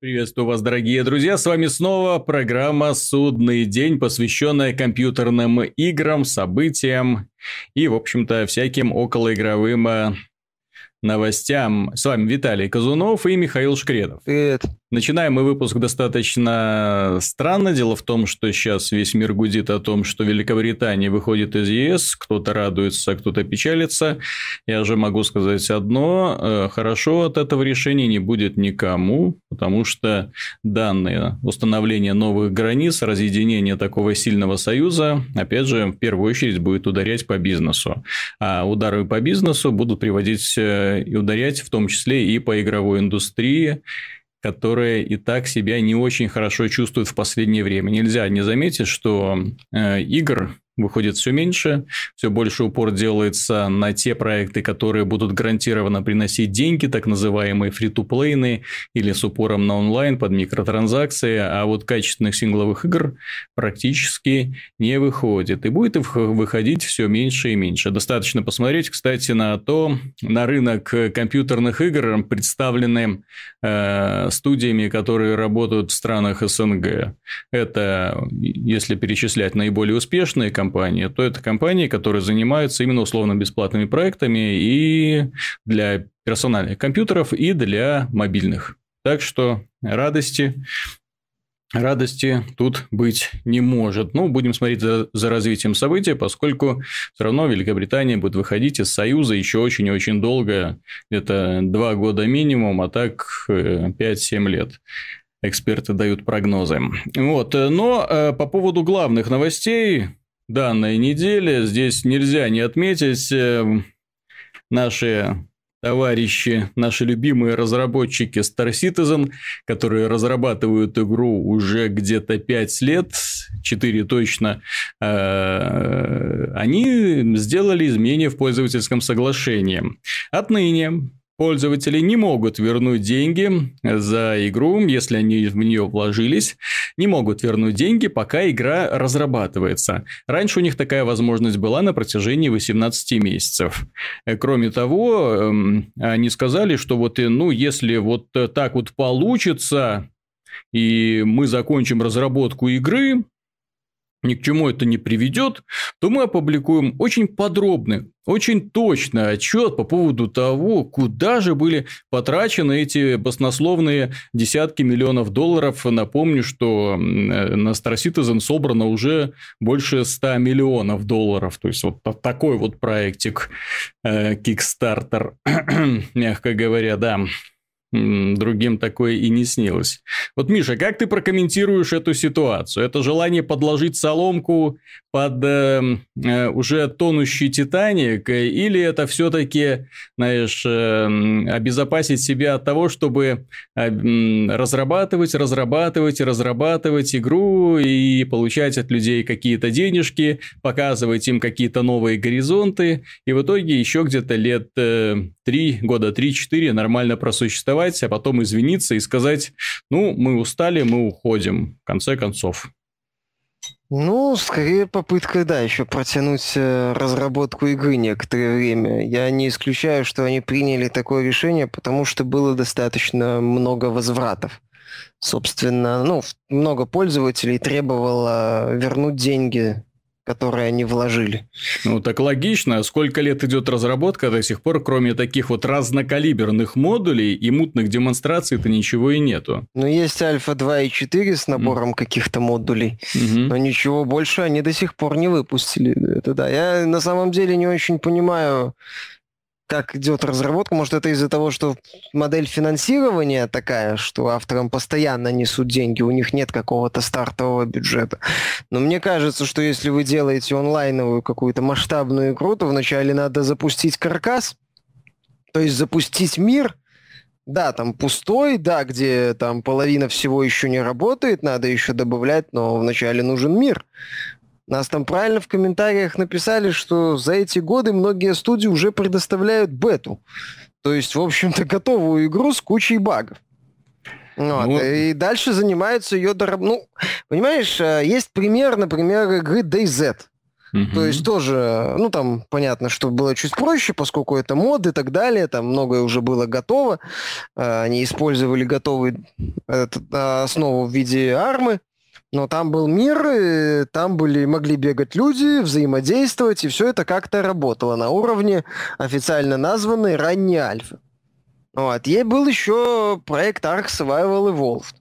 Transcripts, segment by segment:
Приветствую вас, дорогие друзья. С вами снова программа «Судный день», посвященная компьютерным играм, событиям и, в общем-то, всяким околоигровым э, новостям. С вами Виталий Казунов и Михаил Шкредов. Привет. Начинаем мы выпуск достаточно странно. Дело в том, что сейчас весь мир гудит о том, что Великобритания выходит из ЕС. Кто-то радуется, кто-то печалится. Я же могу сказать одно. Э, хорошо от этого решения не будет никому, потому что данные установления новых границ, разъединение такого сильного союза, опять же, в первую очередь будет ударять по бизнесу. А удары по бизнесу будут приводить э, и ударять в том числе и по игровой индустрии, которые и так себя не очень хорошо чувствуют в последнее время. Нельзя не заметить, что э, игр выходит все меньше, все больше упор делается на те проекты, которые будут гарантированно приносить деньги, так называемые фри-то-плейны или с упором на онлайн под микротранзакции, а вот качественных сингловых игр практически не выходит. И будет выходить все меньше и меньше. Достаточно посмотреть, кстати, на то, на рынок компьютерных игр, представленный э, студиями, которые работают в странах СНГ. Это, если перечислять наиболее успешные компании, то это компании, которые занимаются именно условно-бесплатными проектами и для персональных компьютеров, и для мобильных. Так что радости радости тут быть не может. Ну, будем смотреть за, за развитием событий, поскольку все равно Великобритания будет выходить из Союза еще очень и очень долго, где-то два года минимум, а так 5-7 э, лет эксперты дают прогнозы. Вот. Но э, по поводу главных новостей, данной недели. Здесь нельзя не отметить э, наши товарищи, наши любимые разработчики Star Citizen, которые разрабатывают игру уже где-то 5 лет, 4 точно, э, они сделали изменения в пользовательском соглашении. Отныне Пользователи не могут вернуть деньги за игру, если они в нее вложились, не могут вернуть деньги, пока игра разрабатывается. Раньше у них такая возможность была на протяжении 18 месяцев. Кроме того, эм, они сказали, что вот, э, ну, если вот так вот получится, и мы закончим разработку игры, ни к чему это не приведет, то мы опубликуем очень подробный, очень точный отчет по поводу того, куда же были потрачены эти баснословные десятки миллионов долларов. Напомню, что на Star Citizen собрано уже больше 100 миллионов долларов. То есть, вот такой вот проектик э, Kickstarter, мягко говоря, да другим такое и не снилось. Вот, Миша, как ты прокомментируешь эту ситуацию? Это желание подложить соломку под э, э, уже тонущий Титаник, или это все-таки, знаешь, э, обезопасить себя от того, чтобы э, разрабатывать, разрабатывать, разрабатывать игру и получать от людей какие-то денежки, показывать им какие-то новые горизонты, и в итоге еще где-то лет э, 3, года 3-4 нормально просуществовать а потом извиниться и сказать, ну, мы устали, мы уходим, в конце концов. Ну, скорее попытка, да, еще протянуть э, разработку игры некоторое время. Я не исключаю, что они приняли такое решение, потому что было достаточно много возвратов. Собственно, ну, много пользователей требовало вернуть деньги которые они вложили. Ну, так логично. Сколько лет идет разработка до сих пор, кроме таких вот разнокалиберных модулей и мутных демонстраций-то ничего и нету. Ну, есть Альфа 2 и 4 с набором mm. каких-то модулей, mm-hmm. но ничего больше они до сих пор не выпустили. Это да. Я на самом деле не очень понимаю, как идет разработка. Может, это из-за того, что модель финансирования такая, что авторам постоянно несут деньги, у них нет какого-то стартового бюджета. Но мне кажется, что если вы делаете онлайновую какую-то масштабную игру, то вначале надо запустить каркас, то есть запустить мир, да, там пустой, да, где там половина всего еще не работает, надо еще добавлять, но вначале нужен мир. Нас там правильно в комментариях написали, что за эти годы многие студии уже предоставляют бету. То есть, в общем-то, готовую игру с кучей багов. Вот. Ну... И дальше занимаются ее дораб... Ну, понимаешь, э, есть пример, например, игры DayZ. Угу. То есть тоже, ну там понятно, что было чуть проще, поскольку это мод и так далее, там многое уже было готово. А, они использовали готовую основу в виде армы, но там был мир, там были, могли бегать люди, взаимодействовать, и все это как-то работало на уровне официально названной ранней альфы. Вот. Ей был еще проект Ark Survival Evolved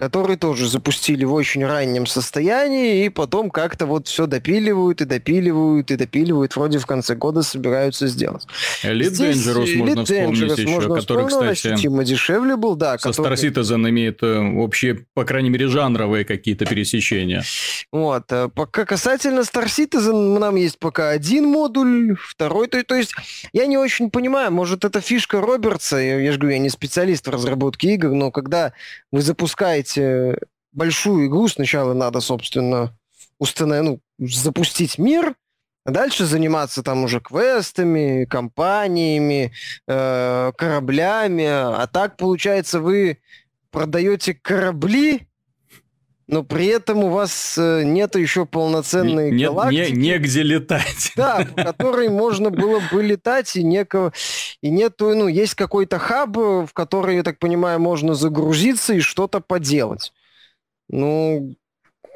который тоже запустили в очень раннем состоянии, и потом как-то вот все допиливают и допиливают и допиливают, вроде в конце года собираются сделать. Elite Здесь Dangerous Elite можно вспомнить Dangerous еще, можно который, кстати, ощутимо дешевле был, да. Со который... Star Citizen имеет э, вообще, по крайней мере, жанровые какие-то пересечения. Вот. Э, пока касательно Star Citizen, нам есть пока один модуль, второй, то, то есть я не очень понимаю, может, это фишка Робертса, я, я же говорю, я не специалист в разработке игр, но когда вы запускаете делать э, большую игру, сначала надо, собственно, установить, ну, запустить мир, а дальше заниматься там уже квестами, компаниями, э, кораблями. А так, получается, вы продаете корабли, но при этом у вас э, нет еще полноценной нет, галактики. Не, негде летать. Да, по которой можно было бы летать, и некого... И нету, ну, есть какой-то хаб, в который, я так понимаю, можно загрузиться и что-то поделать. Ну,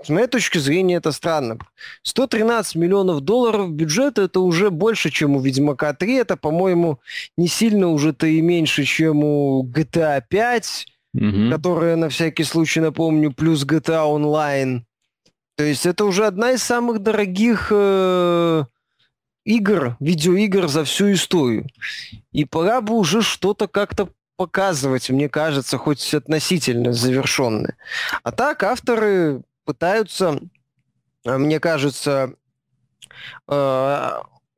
с моей точки зрения, это странно. 113 миллионов долларов бюджета – это уже больше, чем у «Ведьмака 3». Это, по-моему, не сильно уже-то и меньше, чем у GTA 5 угу. которая, на всякий случай напомню, плюс GTA Online. То есть это уже одна из самых дорогих э, игр, видеоигр за всю историю. И пора бы уже что-то как-то показывать, мне кажется, хоть относительно завершенное. А так авторы пытаются, э, мне кажется, э,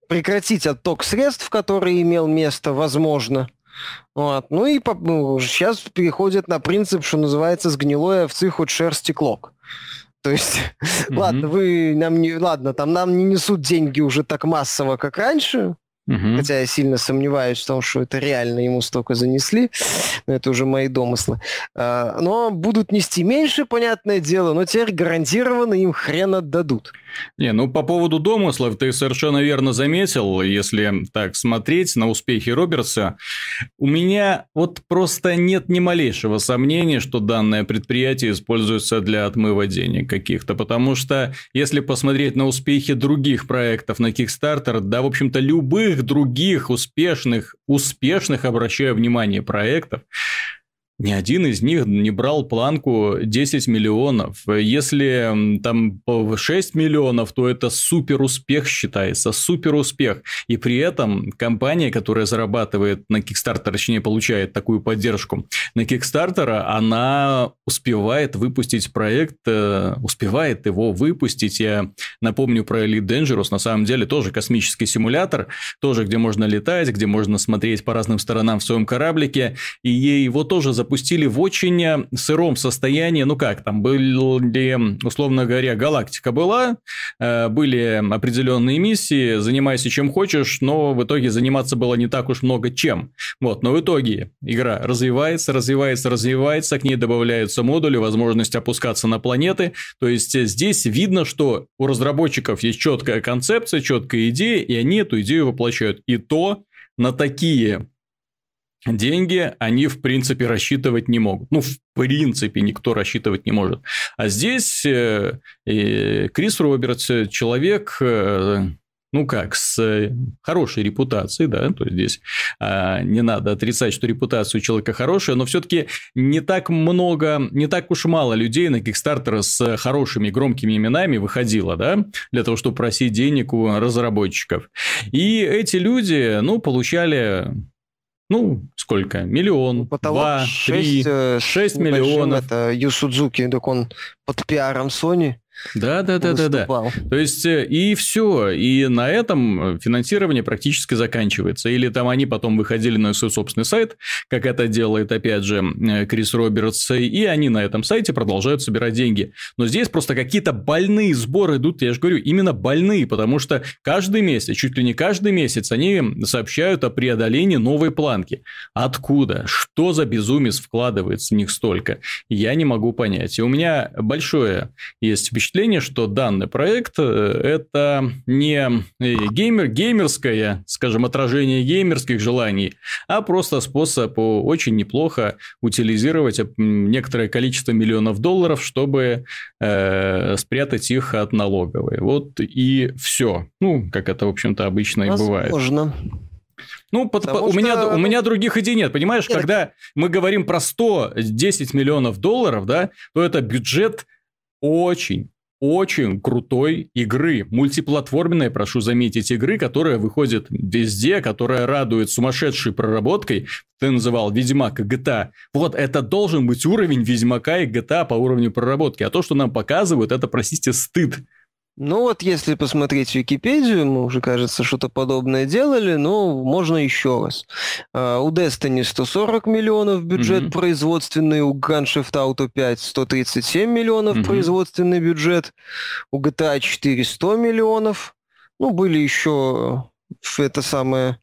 прекратить отток средств, который имел место, возможно, вот. Ну и по, ну, сейчас переходят на принцип, что называется, с гнилой овцы хоть шерсти клок. То есть, mm-hmm. ладно, вы нам не, ладно, там нам не несут деньги уже так массово, как раньше, Угу. Хотя я сильно сомневаюсь в том, что это реально ему столько занесли. Но это уже мои домыслы. А, но будут нести меньше, понятное дело, но теперь гарантированно им хрен отдадут. Не, ну по поводу домыслов ты совершенно верно заметил, если так смотреть на успехи Робертса. У меня вот просто нет ни малейшего сомнения, что данное предприятие используется для отмыва денег каких-то, потому что если посмотреть на успехи других проектов на Kickstarter, да, в общем-то, любых любых других успешных, успешных, обращаю внимание, проектов, ни один из них не брал планку 10 миллионов. Если там 6 миллионов, то это супер успех считается, супер успех. И при этом компания, которая зарабатывает на Kickstarter, точнее получает такую поддержку на Kickstarter, она успевает выпустить проект, э, успевает его выпустить. Я напомню про Elite Dangerous, на самом деле тоже космический симулятор, тоже где можно летать, где можно смотреть по разным сторонам в своем кораблике, и его тоже запустили в очень э, сыром состоянии. Ну как, там были, условно говоря, галактика была, э, были определенные миссии, занимайся чем хочешь, но в итоге заниматься было не так уж много чем. Вот, но в итоге игра развивается, развивается, развивается, к ней добавляются модули, возможность опускаться на планеты. То есть здесь видно, что у разработчиков есть четкая концепция, четкая идея, и они эту идею воплощают. И то на такие деньги они, в принципе, рассчитывать не могут. Ну, в принципе, никто рассчитывать не может. А здесь э, э, Крис Робертс, человек, э, ну как, с хорошей репутацией, да, то есть здесь а, не надо отрицать, что репутация у человека хорошая, но все-таки не так много, не так уж мало людей на Kickstarter с хорошими громкими именами выходило, да, для того, чтобы просить денег у разработчиков. И эти люди, ну, получали ну, сколько? Миллион, ну, Потолок два, 6, три, э, шесть миллионов. Это Ю Судзуки, так он под пиаром Sony да, да, да, да, да. То есть э, и все, и на этом финансирование практически заканчивается. Или там они потом выходили на свой собственный сайт, как это делает опять же э, Крис Робертс, и они на этом сайте продолжают собирать деньги. Но здесь просто какие-то больные сборы идут, я же говорю, именно больные, потому что каждый месяц, чуть ли не каждый месяц, они сообщают о преодолении новой планки. Откуда? Что за безумец вкладывается в них столько? Я не могу понять. И у меня большое есть впечатление впечатление, что данный проект это не геймер, геймерское, скажем, отражение геймерских желаний, а просто способ очень неплохо утилизировать некоторое количество миллионов долларов, чтобы э, спрятать их от налоговой. Вот и все. Ну, как это, в общем-то, обычно и бывает. Возможно. Ну, под, у, что... меня, у меня других идей нет. Понимаешь, нет. когда мы говорим про 110 миллионов долларов, да, то это бюджет очень, очень крутой игры, мультиплатформенной, прошу заметить, игры, которая выходит везде, которая радует сумасшедшей проработкой. Ты называл Ведьмак и GTA. Вот это должен быть уровень Ведьмака и GTA по уровню проработки. А то, что нам показывают, это, простите, стыд. Ну вот, если посмотреть Википедию, мы уже, кажется, что-то подобное делали, но можно еще раз. Uh, у Destiny 140 миллионов бюджет mm-hmm. производственный, у Grand Theft Auto 5 137 миллионов mm-hmm. производственный бюджет, у GTA 4 100 миллионов. Ну, были еще это самое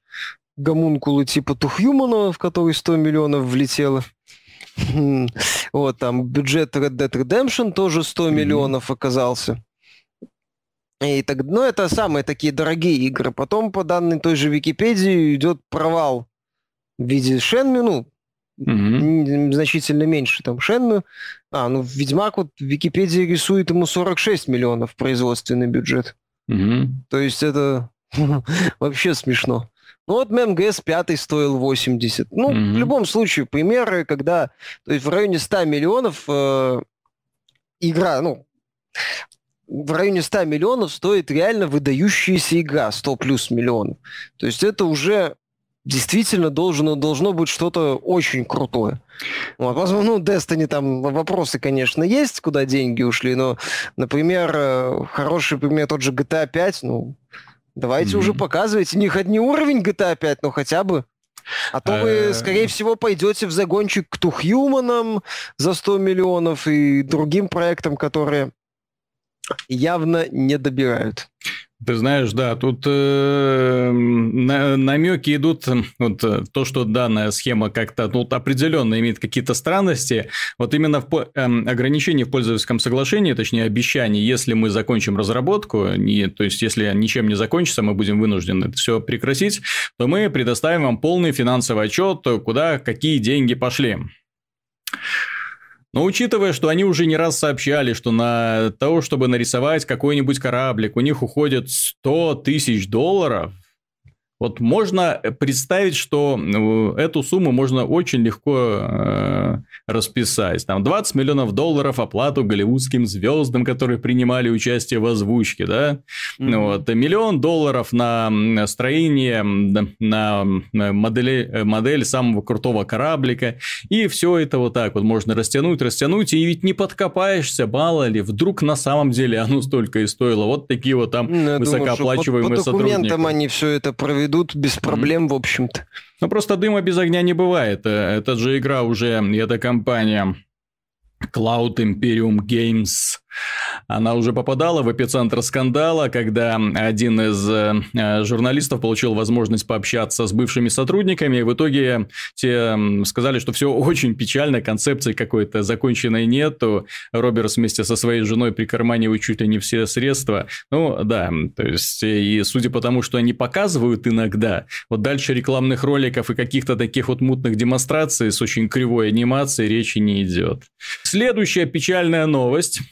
гомункулы типа Тухьюмана, в который 100 миллионов влетело. Вот, там бюджет Red Dead Redemption тоже 100 миллионов оказался. И так, ну, это самые такие дорогие игры. Потом, по данной той же Википедии, идет провал в виде Шенми, ну, mm-hmm. значительно меньше там Шенми. А, ну, Ведьмак вот в Википедии рисует ему 46 миллионов производственный бюджет. Mm-hmm. То есть это вообще смешно. Ну вот МГС 5 стоил 80. Ну, mm-hmm. в любом случае, примеры, когда то есть в районе 100 миллионов э, игра, ну, в районе 100 миллионов стоит реально выдающаяся игра, 100 плюс миллионов. То есть это уже действительно должно, должно быть что-то очень крутое. Вот, возможно, ну, Destiny там вопросы, конечно, есть, куда деньги ушли, но, например, э, хороший пример тот же GTA 5, ну, давайте mm-hmm. уже показывайте, не, не уровень GTA 5, но хотя бы а то вы, э, скорее всего, пойдете в загончик к Тухьюманам за 100 миллионов и другим проектам, которые явно не добирают. Ты знаешь, да, тут э, на, намеки идут, вот э, то, что данная схема как-то ну, определенно имеет какие-то странности, вот именно в э, ограничении в пользовательском соглашении, точнее обещании, если мы закончим разработку, не, то есть если ничем не закончится, мы будем вынуждены это все прекратить, то мы предоставим вам полный финансовый отчет, куда какие деньги пошли. Но учитывая, что они уже не раз сообщали, что на то, чтобы нарисовать какой-нибудь кораблик, у них уходит 100 тысяч долларов, вот можно представить, что ну, эту сумму можно очень легко э, расписать. Там 20 миллионов долларов оплату голливудским звездам, которые принимали участие в озвучке, да? Mm-hmm. Вот. Миллион долларов на строение, на модели, модель самого крутого кораблика. И все это вот так вот можно растянуть, растянуть. И ведь не подкопаешься, мало ли, вдруг на самом деле оно столько и стоило. Вот такие вот там ну, высокооплачиваемые думаю, по, по документам сотрудники. они все это проведут идут без проблем, в общем-то. Ну, просто дыма без огня не бывает. Э, это же игра уже, эта компания Cloud Imperium Games она уже попадала в эпицентр скандала, когда один из э, журналистов получил возможность пообщаться с бывшими сотрудниками, и в итоге те сказали, что все очень печально, концепции какой-то законченной нету. Робертс вместе со своей женой прикарманивают чуть ли не все средства. Ну, да, то есть, и судя по тому, что они показывают иногда, вот дальше рекламных роликов и каких-то таких вот мутных демонстраций с очень кривой анимацией речи не идет. Следующая печальная новость –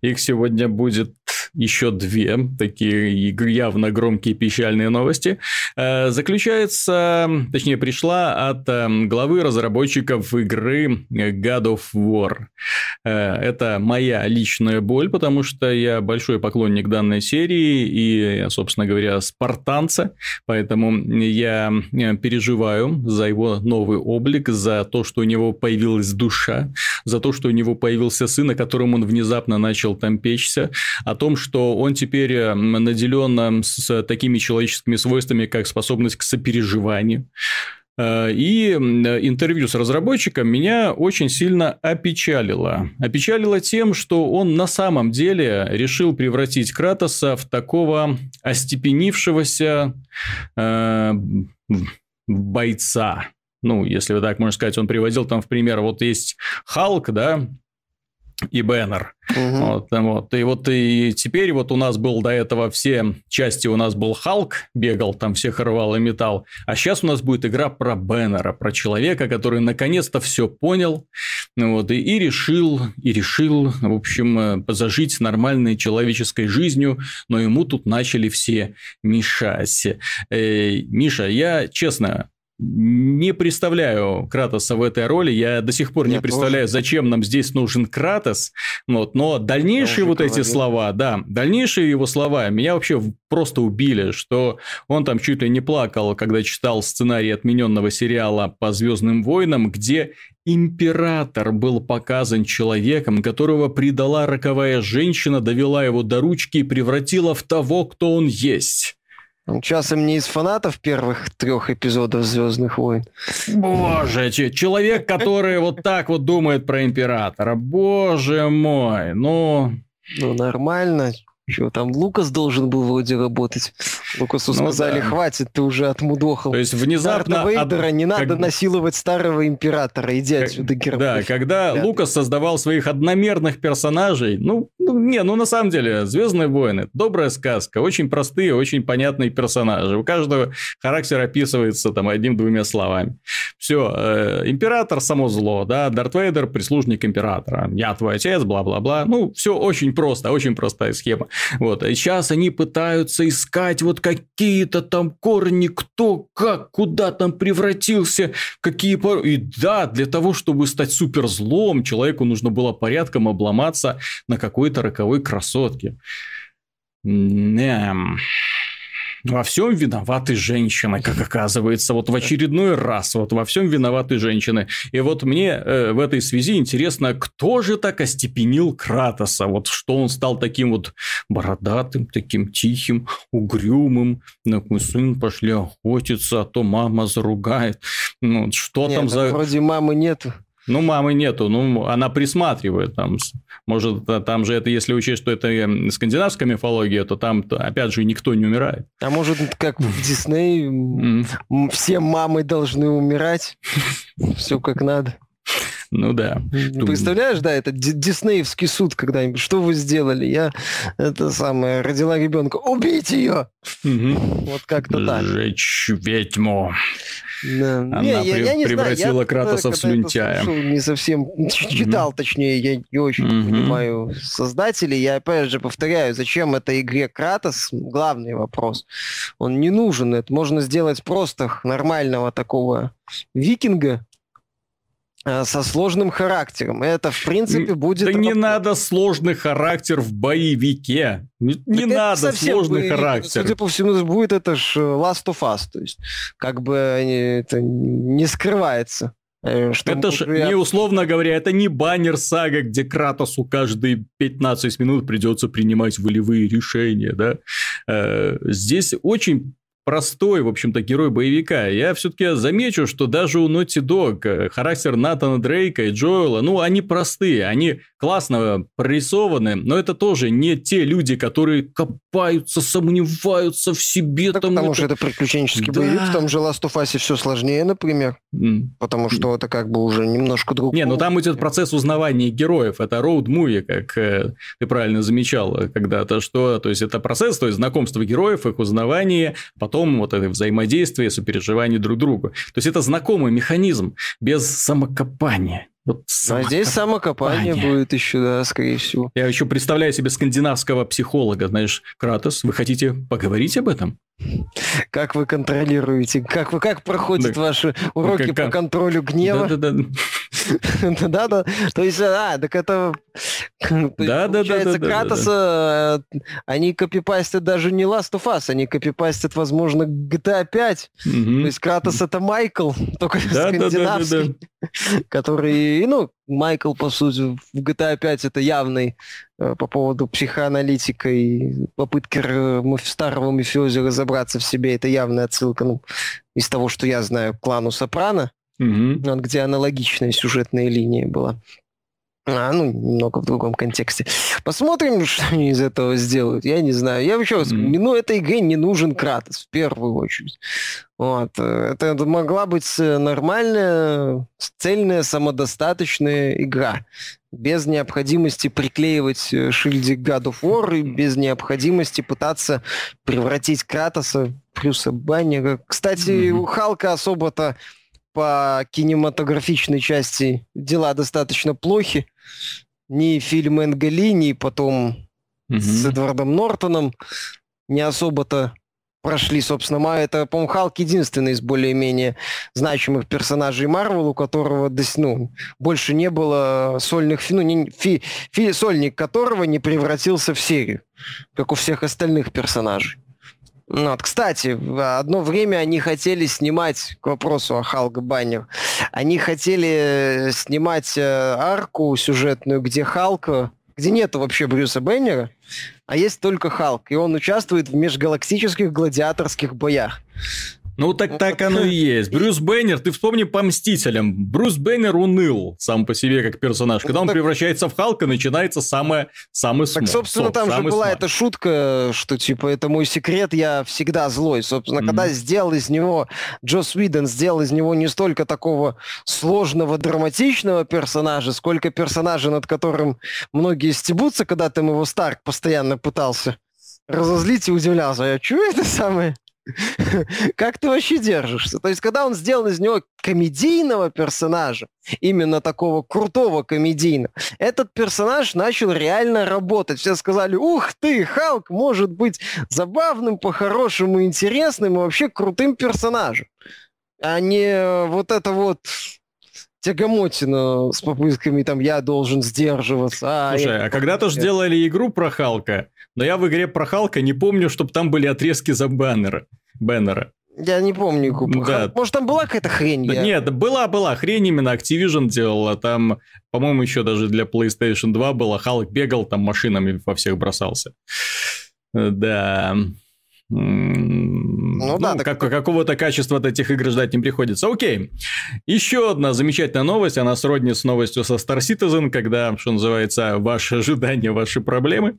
их сегодня будет еще две такие явно громкие печальные новости. Э, заключается, точнее, пришла от эм, главы разработчиков игры God of War. Э, это моя личная боль, потому что я большой поклонник данной серии и, собственно говоря, спартанца, поэтому я э, переживаю за его новый облик, за то, что у него появилась душа, за то, что у него появился сын, о котором он внезапно начал там печься, о том, что он теперь э, наделен с такими человеческими свойствами, как способность к сопереживанию. Э, и интервью с разработчиком меня очень сильно опечалило. Опечалило тем, что он на самом деле решил превратить Кратоса в такого остепенившегося э, бойца. Ну, если вы так можно сказать, он приводил там в пример, вот есть Халк, да, и Бэннер. Угу. Вот, вот. И вот и теперь вот у нас был до этого все части, у нас был Халк, бегал, там всех рвал и металл, а сейчас у нас будет игра про Беннера, про человека, который наконец-то все понял, вот, и, и решил, и решил, в общем, э, зажить нормальной человеческой жизнью, но ему тут начали все мешать. Э, Миша, я честно, не представляю Кратоса в этой роли. Я до сих пор я не представляю, тоже. зачем нам здесь нужен Кратос. Вот, но дальнейшие вот говорил. эти слова, да, дальнейшие его слова меня вообще просто убили, что он там чуть ли не плакал, когда читал сценарий отмененного сериала по Звездным войнам, где император был показан человеком, которого предала роковая женщина, довела его до ручки и превратила в того, кто он есть. Часом не из фанатов первых трех эпизодов Звездных войн. Боже, человек, который вот так вот думает про императора. Боже мой, ну... Ну, нормально. Что там, Лукас должен был вроде работать. Лукасу ну, сказали, да. хватит, ты уже отмудохал. То есть внезапно... Дарта Вейдера, от... не надо как... насиловать старого императора, иди как... отсюда, Герб. Да, когда Ребята. Лукас создавал своих одномерных персонажей, ну, ну, не, ну на самом деле, Звездные войны, добрая сказка, очень простые, очень понятные персонажи. У каждого характер описывается там одним-двумя словами. Все, э, император само зло, да, Дарт Вейдер прислужник императора, я твой отец, бла-бла-бла. Ну, все очень просто, очень простая схема. Вот. И сейчас они пытаются искать вот какие-то там корни, кто, как, куда там превратился, какие... И да, для того, чтобы стать суперзлом, человеку нужно было порядком обломаться на какой-то роковой красотке. Эм во всем виноваты женщины, как оказывается, вот в очередной раз, вот во всем виноваты женщины. И вот мне э, в этой связи интересно, кто же так остепенил Кратоса, вот что он стал таким вот бородатым, таким тихим, угрюмым, ну, мой сын пошли охотиться, а то мама заругает. Ну, что Нет, там за... Вроде мамы нету. Ну, мамы нету, ну, она присматривает там. Может, там же это, если учесть, что это скандинавская мифология, то там, опять же, никто не умирает. А может, как в Дисней, все мамы должны умирать? Все как надо. Ну да. Представляешь, да, это диснеевский суд когда-нибудь. Что вы сделали? Я это самое родила ребенка. Убить ее! Вот как-то так. Сжечь ведьму. Да. Она не, я, при, я не превратила знаю, Кратоса в слюнтяя. Слушал, не совсем читал, mm-hmm. точнее, я не очень mm-hmm. понимаю создателей. Я опять же повторяю, зачем этой игре Кратос? Главный вопрос. Он не нужен. Это можно сделать просто нормального такого викинга, со сложным характером. Это, в принципе, будет... Да не надо сложный характер в боевике. Не, не надо сложный боевик. характер. Судя по всему, будет это ж э, Last of Us. То есть, как бы это не скрывается. Э, что это же, не условно говоря, это не баннер сага, где Кратосу каждые 15 минут придется принимать волевые решения, да. Здесь очень простой, в общем-то, герой боевика. Я все-таки замечу, что даже у Naughty Dog э, характер Натана Дрейка и Джоэла, ну, они простые, они классно прорисованы, но это тоже не те люди, которые копаются, сомневаются в себе. Так, там потому это... что это приключенческий да. боевик, в том же Last of Us все сложнее, например, mm. потому что это как бы уже немножко другое. Не, ну там идет процесс узнавания героев, это роуд-муви, как э, ты правильно замечал когда-то, что, то есть это процесс, то есть знакомство героев, их узнавание, потом потом вот это взаимодействие, сопереживание друг другу. То есть это знакомый механизм без самокопания. Вот а здесь самокопание будет еще, да, скорее всего. Я еще представляю себе скандинавского психолога, знаешь, Кратос, вы хотите поговорить об этом? Как вы контролируете? Как, вы, как проходят да. ваши уроки как, по контролю гнева? Да-да-да. Да-да. То есть, а, так это... Да, да, да, да. Кратоса, э, они копипастят даже не Last of Us, они копипастят, возможно, GTA 5. То есть Кратос это Майкл, только скандинавский, который, ну, Майкл, по сути, в GTA 5 это явный э, по поводу психоаналитика и попытки старого мафиози разобраться в себе, это явная отсылка ну, из того, что я знаю, к клану Сопрано, mm-hmm. где аналогичная сюжетная линия была. А, ну, немного в другом контексте. Посмотрим, что они из этого сделают. Я не знаю. Я вообще, mm. ну, этой игре не нужен Кратос, в первую очередь. Вот. Это могла быть нормальная, цельная, самодостаточная игра. Без необходимости приклеивать э, шильдик God of War и без необходимости пытаться превратить Кратоса в Брюса Баннера. Кстати, mm-hmm. у Халка особо-то по кинематографичной части дела достаточно плохи. Ни фильм Энгели, ни потом mm-hmm. с Эдвардом Нортоном не особо-то прошли, собственно. Ма это, по-моему, Халк единственный из более-менее значимых персонажей Марвел, у которого ну, больше не было сольных, ну, не, фи, фи, сольник которого не превратился в серию, как у всех остальных персонажей. Ну, вот, кстати, одно время они хотели снимать, к вопросу о Халк Баннер, они хотели снимать э, арку сюжетную, где Халка, где нету вообще Брюса Беннера, а есть только Халк, и он участвует в межгалактических гладиаторских боях. Ну, так так оно и есть. Брюс Бэннер, ты вспомни по «Мстителям». Брюс Бэннер уныл сам по себе как персонаж. Когда ну, он превращается в Халка, начинается самое, самый смог. Так, собственно, там же была эта шутка, что, типа, это мой секрет, я всегда злой. Собственно, когда сделал из него, Джос Уидон сделал из него не столько такого сложного, драматичного персонажа, сколько персонажа, над которым многие стебутся, когда там его Старк постоянно пытался разозлить и удивлялся. А что это самое? Как ты вообще держишься? То есть, когда он сделал из него комедийного персонажа, именно такого крутого комедийного, этот персонаж начал реально работать. Все сказали, ух ты, Халк может быть забавным, по-хорошему интересным и вообще крутым персонажем. А не вот это вот тягомотина с попытками, там, я должен сдерживаться. А, Слушай, а когда-то же делали игру про Халка, но я в игре про Халка не помню, чтобы там были отрезки за баннера. Бэннера. Я не помню. Да. Может, там была какая-то хрень? Я... Нет, была-была хрень, именно Activision делала. Там, по-моему, еще даже для PlayStation 2 было. Халк бегал, там машинами во всех бросался. Да. Ну, ну да, так... как, какого-то качества от этих игр ждать не приходится. Окей. Еще одна замечательная новость. Она сродни с новостью со Star Citizen, когда, что называется, ваши ожидания, ваши проблемы.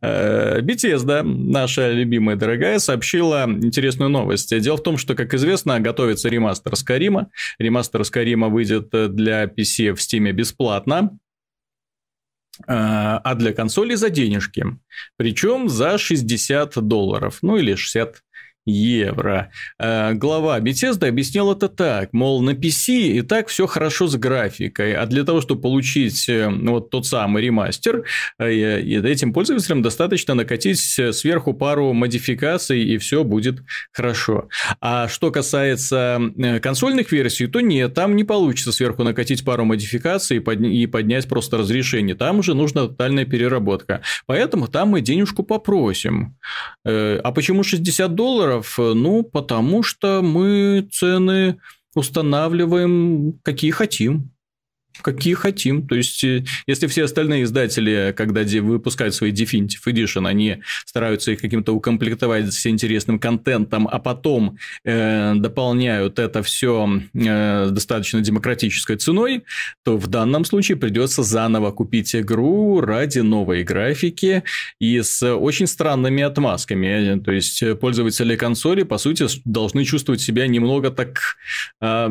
Э, Bethesda, наша любимая дорогая, сообщила интересную новость. Дело в том, что, как известно, готовится ремастер Скарима. Ремастер Скарима выйдет для PC в Steam бесплатно а для консоли за денежки. Причем за 60 долларов, ну или 60 евро. Э, глава Bethesda объяснил это так, мол, на PC и так все хорошо с графикой, а для того, чтобы получить э, вот тот самый ремастер, э, этим пользователям достаточно накатить сверху пару модификаций, и все будет хорошо. А что касается консольных версий, то нет, там не получится сверху накатить пару модификаций и поднять просто разрешение. Там уже нужна тотальная переработка. Поэтому там мы денежку попросим. А почему 60 долларов? Долларов? Ну, потому что мы цены устанавливаем, какие хотим какие хотим. То есть, э, если все остальные издатели, когда выпускают свои Definitive Edition, они стараются их каким-то укомплектовать с интересным контентом, а потом э, дополняют это все э, достаточно демократической ценой, то в данном случае придется заново купить игру ради новой графики и с очень странными отмазками. То есть, пользователи консоли, по сути, должны чувствовать себя немного так... Э,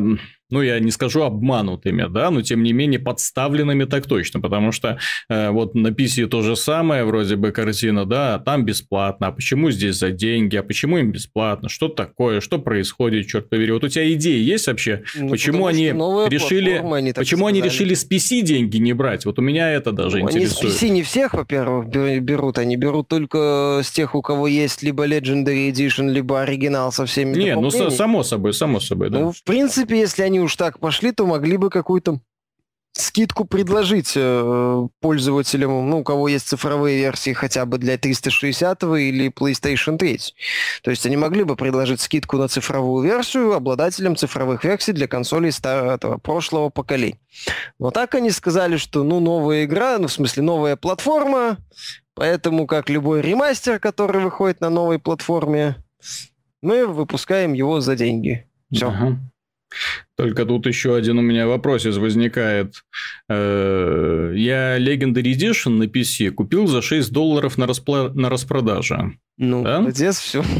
ну, я не скажу обманутыми, да, но тем не менее подставленными так точно, потому что э, вот на PC то же самое, вроде бы картина, да, а там бесплатно, а почему здесь за деньги, а почему им бесплатно, что такое, что происходит, черт побери, вот у тебя идеи есть вообще, ну, почему они решили, они почему сказали. они решили с PC деньги не брать, вот у меня это даже ну, интересует. Они с PC не всех, во-первых, берут, они берут только с тех, у кого есть либо Legendary Edition, либо оригинал со всеми Не, ну само собой, само собой, да. Ну, в принципе, если они уж так пошли, то могли бы какую-то скидку предложить э, пользователям, ну, у кого есть цифровые версии хотя бы для 360 или PlayStation 3. То есть они могли бы предложить скидку на цифровую версию обладателям цифровых версий для консолей старого, прошлого поколения. Но так они сказали, что, ну, новая игра, ну, в смысле, новая платформа, поэтому, как любой ремастер, который выходит на новой платформе, мы выпускаем его за деньги. Все. Uh-huh. Только тут еще один у меня вопрос возникает. Э, Я Legendary Edition на PC купил за 6 долларов на, распла... на распродаже. Ну, да? молодец, все.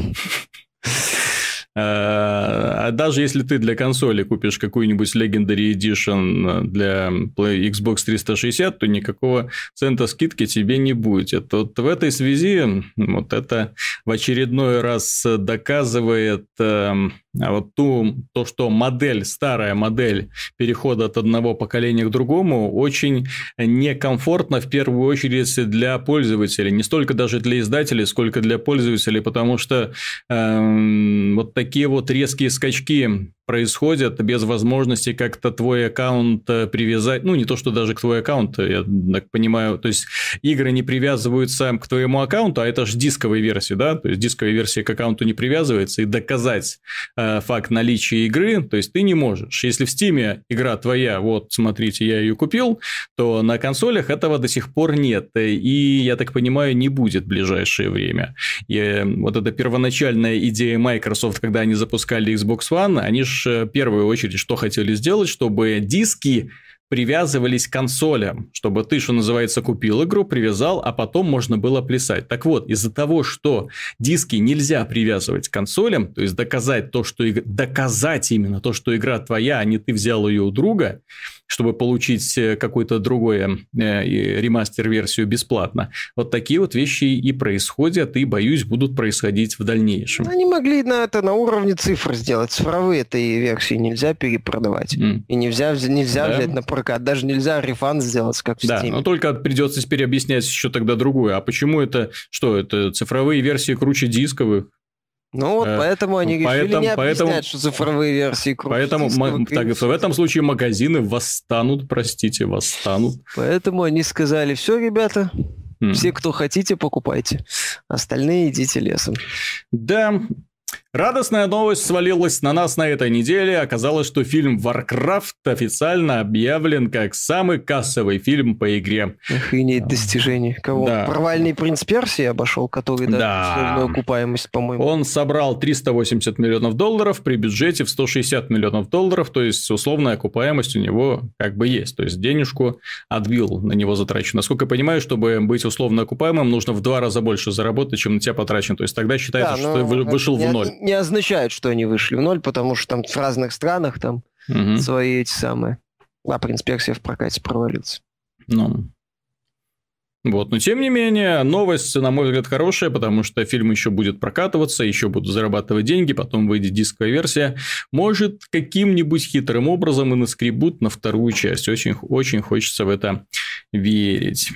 А даже если ты для консоли купишь какую-нибудь Legendary Edition для Xbox 360, то никакого цента скидки тебе не будет. Вот в этой связи вот это в очередной раз доказывает эм, а вот ту, то, что модель, старая модель перехода от одного поколения к другому очень некомфортно в первую очередь для пользователей. Не столько даже для издателей, сколько для пользователей, потому что э, вот такие вот резкие скачки происходят без возможности как-то твой аккаунт э, привязать, ну, не то, что даже к твой аккаунт, я так понимаю, то есть игры не привязываются к твоему аккаунту, а это же дисковая версия, да, то есть дисковая версия к аккаунту не привязывается, и доказать э, факт наличия игры, то есть ты не можешь. Если в Стиме игра твоя, вот, смотрите, я ее купил, то на консолях этого до сих пор нет, и, я так понимаю, не будет в ближайшее время. И э, вот эта первоначальная идея Microsoft, когда они запускали Xbox One, они же в первую очередь, что хотели сделать, чтобы диски привязывались к консолям, чтобы ты, что называется, купил игру, привязал, а потом можно было плясать. Так вот, из-за того, что диски нельзя привязывать к консолям, то есть доказать то, что доказать именно то, что игра твоя, а не ты взял ее у друга, чтобы получить э, какой-то другой э, ремастер-версию бесплатно. Вот такие вот вещи и происходят, и, боюсь, будут происходить в дальнейшем. Они могли на это на уровне цифр сделать. Цифровые этой версии нельзя перепродавать. Mm. И нельзя, нельзя да. взять на прокат. Даже нельзя рефан сделать, как в Да, Steam. но только придется теперь объяснять еще тогда другое. А почему это, что это, цифровые версии круче дисковых? Ну вот, э, поэтому они решили поэтому, не поэтому, что цифровые версии. Поэтому так, в этом случае магазины восстанут, простите, восстанут. Поэтому они сказали, все, ребята, mm. все, кто хотите, покупайте. Остальные идите лесом. Да, Радостная новость свалилась на нас на этой неделе. Оказалось, что фильм Warcraft официально объявлен как самый кассовый фильм по игре. Охренеть достижение. Кого? Да. Провальный принц Персии обошел, который да, да. окупаемость, по-моему. Он собрал 380 миллионов долларов при бюджете в 160 миллионов долларов, то есть условная окупаемость у него как бы есть. То есть денежку отбил на него затрачено. Насколько я понимаю, чтобы быть условно окупаемым, нужно в два раза больше заработать, чем на тебя потрачено. То есть тогда считается, да, что ты вышел в ноль не означает, что они вышли в ноль, потому что там в разных странах там угу. свои эти самые. А принц Персия в прокате провалился. Ну. Вот, но тем не менее, новость, на мой взгляд, хорошая, потому что фильм еще будет прокатываться, еще будут зарабатывать деньги, потом выйдет дисковая версия. Может, каким-нибудь хитрым образом и наскребут на вторую часть. Очень, очень хочется в это верить.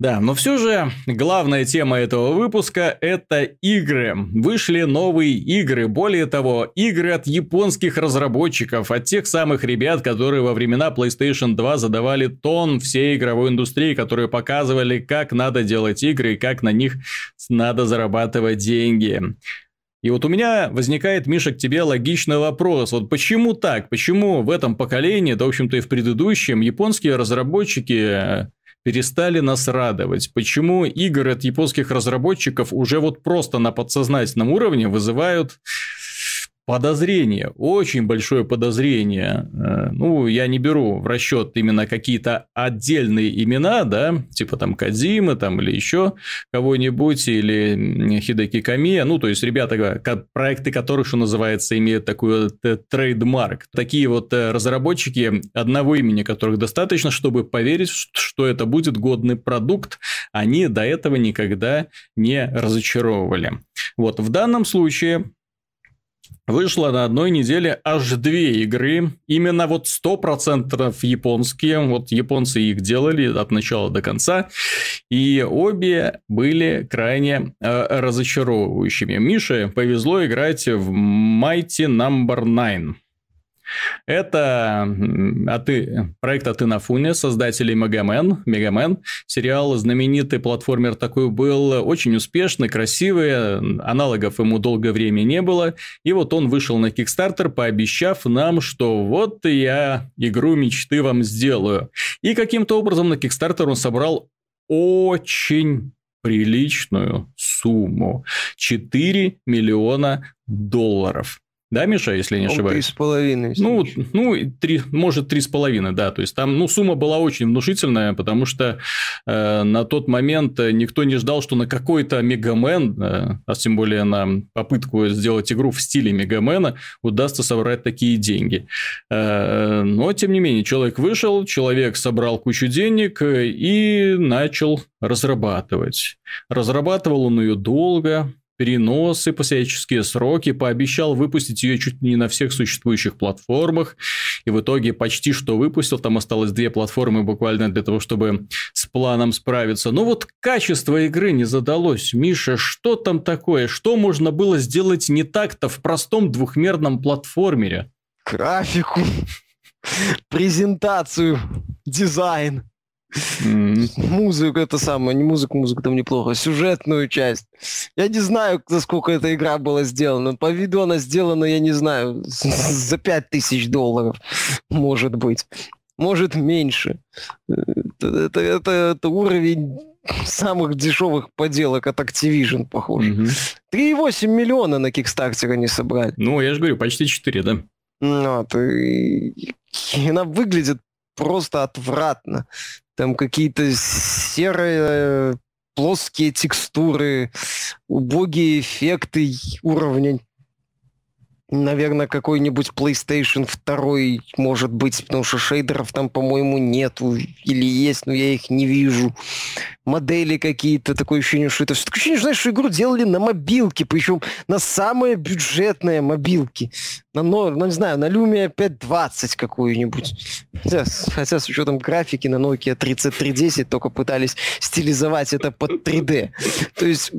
Да, но все же главная тема этого выпуска – это игры. Вышли новые игры, более того, игры от японских разработчиков, от тех самых ребят, которые во времена PlayStation 2 задавали тон всей игровой индустрии, которые показывали, как надо делать игры и как на них надо зарабатывать деньги. И вот у меня возникает, Миша, к тебе логичный вопрос. Вот почему так? Почему в этом поколении, да, в общем-то, и в предыдущем, японские разработчики перестали нас радовать. Почему игры от японских разработчиков уже вот просто на подсознательном уровне вызывают подозрение, очень большое подозрение. Э, ну, я не беру в расчет именно какие-то отдельные имена, да, типа там Кадзимы там или еще кого-нибудь, или Хидеки Камия, ну, то есть ребята, проекты которых, что называется, имеют такой трейдмарк. Такие вот э, разработчики одного имени, которых достаточно, чтобы поверить, что это будет годный продукт, они до этого никогда не разочаровывали. Вот, в данном случае Вышло на одной неделе аж две игры, именно вот 100% японские, вот японцы их делали от начала до конца, и обе были крайне э, разочаровывающими. Мише повезло играть в Mighty Number no. 9. Это Аты, проект от Инафуни, создателей Мегамен, Мегамен. Сериал знаменитый платформер такой был, очень успешный, красивый, аналогов ему долгое время не было. И вот он вышел на Kickstarter, пообещав нам, что вот я игру мечты вам сделаю. И каким-то образом на Kickstarter он собрал очень приличную сумму. 4 миллиона долларов. Да, Миша, если я не ошибаюсь? Три с половиной. Ну, ну три, может, три с половиной, да. То есть, там, ну, сумма была очень внушительная, потому что э, на тот момент никто не ждал, что на какой-то Мегамен, э, а тем более на попытку сделать игру в стиле Мегамена, удастся собрать такие деньги. Э, но, тем не менее, человек вышел, человек собрал кучу денег и начал разрабатывать. Разрабатывал он ее долго, переносы по сроки, пообещал выпустить ее чуть не на всех существующих платформах, и в итоге почти что выпустил, там осталось две платформы буквально для того, чтобы с планом справиться. Но вот качество игры не задалось. Миша, что там такое? Что можно было сделать не так-то в простом двухмерном платформере? Графику, презентацию, дизайн. Музыку это самое, не музыку, музыку там неплохо, сюжетную часть. Я не знаю, за сколько эта игра была сделана. По виду она сделана, я не знаю, за 5000 долларов, может быть. Может, меньше. Это, это, это, это уровень самых дешевых поделок от Activision, похоже. Mm-hmm. 3,8 миллиона на Кикстартере они собрали. Ну, я же говорю, почти 4, да? Вот, и, и она выглядит просто отвратно. Там какие-то серые плоские текстуры, убогие эффекты уровня наверное, какой-нибудь PlayStation 2, может быть, потому что шейдеров там, по-моему, нету или есть, но я их не вижу. Модели какие-то, такое ощущение, что это все. Такое ощущение, знаешь, что игру делали на мобилке, причем на самые бюджетные мобилки. На, ну, не знаю, на Lumia 520 какую-нибудь. Хотя, хотя с учетом графики на Nokia 3310 только пытались стилизовать это под 3D. То есть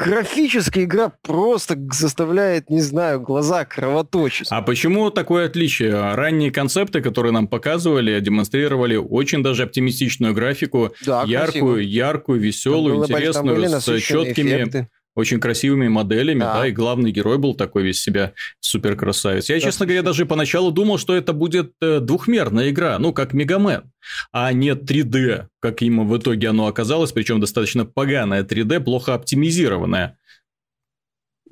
графическая игра просто заставляет, не знаю, глаза кровоточить. А почему такое отличие? Ранние концепты, которые нам показывали, демонстрировали очень даже оптимистичную графику, да, яркую, красиво. яркую, веселую, интересную, с четкими эффекты очень красивыми моделями, да. да, и главный герой был такой весь себя супер красавец. Я, да, честно говоря, даже поначалу думал, что это будет э, двухмерная игра, ну, как Мегамен, а не 3D, как им в итоге оно оказалось, причем достаточно поганое 3D, плохо оптимизированное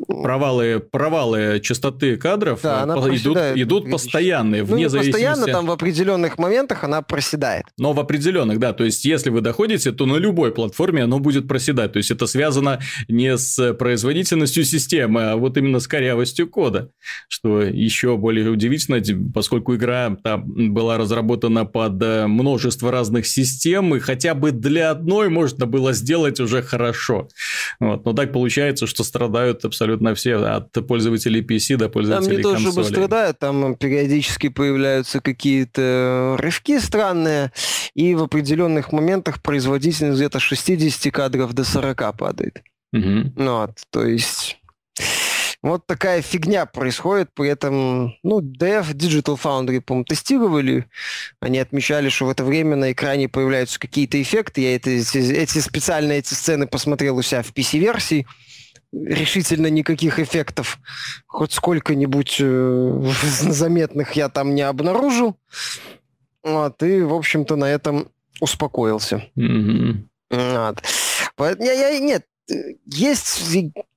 провалы, провалы частоты кадров да, она идут, идут постоянные, вне ну, зависимости... постоянно, там в определенных моментах она проседает. Но в определенных, да, то есть если вы доходите, то на любой платформе оно будет проседать, то есть это связано не с производительностью системы, а вот именно с корявостью кода, что еще более удивительно, поскольку игра там была разработана под э, множество разных систем, и хотя бы для одной можно было сделать уже хорошо. Вот. Но так получается, что страдают абсолютно абсолютно все, от пользователей PC до пользователей Там не то, чтобы страдают, там периодически появляются какие-то рывки странные, и в определенных моментах производительность где-то 60 кадров до 40 падает. Угу. Ну, вот, то есть... Вот такая фигня происходит, при этом, ну, Dev, Digital Foundry, по-моему, тестировали, они отмечали, что в это время на экране появляются какие-то эффекты, я это, эти, эти специально эти сцены посмотрел у себя в PC-версии, решительно никаких эффектов, хоть сколько-нибудь э, заметных я там не обнаружил. Вот, и, в общем-то, на этом успокоился. Mm-hmm. Вот. Я, я, нет, есть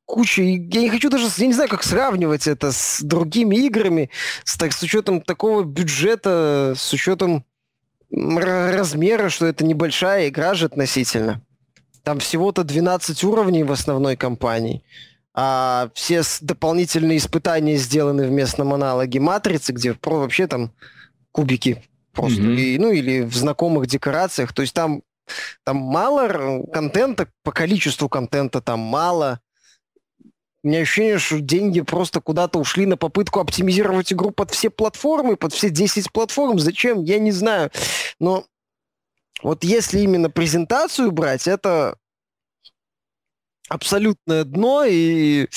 куча... Я не хочу даже... Я не знаю, как сравнивать это с другими играми, с, так, с учетом такого бюджета, с учетом размера, что это небольшая игра же относительно. Там всего-то 12 уровней в основной кампании. А все дополнительные испытания сделаны в местном аналоге Матрицы, где про вообще там кубики просто. Mm-hmm. И, ну, или в знакомых декорациях. То есть там, там мало контента, по количеству контента там мало. У меня ощущение, что деньги просто куда-то ушли на попытку оптимизировать игру под все платформы, под все 10 платформ. Зачем? Я не знаю. Но вот если именно презентацию брать, это абсолютное дно, и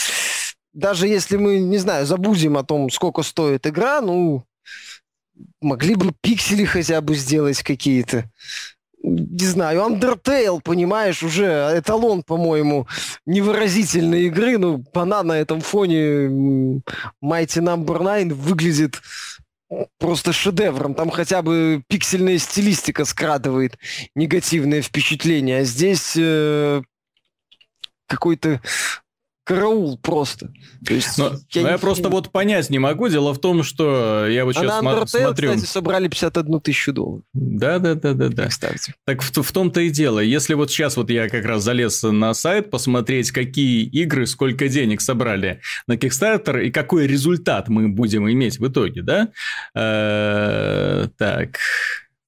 даже если мы, не знаю, забудем о том, сколько стоит игра, ну, могли бы пиксели хотя бы сделать какие-то. Не знаю, Undertale, понимаешь, уже эталон, по-моему, невыразительной игры. Ну, она на этом фоне Mighty Number no. 9 выглядит просто шедевром. Там хотя бы пиксельная стилистика скрадывает негативное впечатление. А здесь э, какой-то караул просто. То есть, но, я, но я просто вот понять не могу. Дело в том, что я вот а сейчас на смотрю... кстати, собрали 51 тысячу долларов. Да, да, да, да, да. Кстати. Так в, в том-то и дело. Если вот сейчас вот я как раз залез на сайт посмотреть, какие игры, сколько денег собрали на Kickstarter и какой результат мы будем иметь в итоге, да? Э, так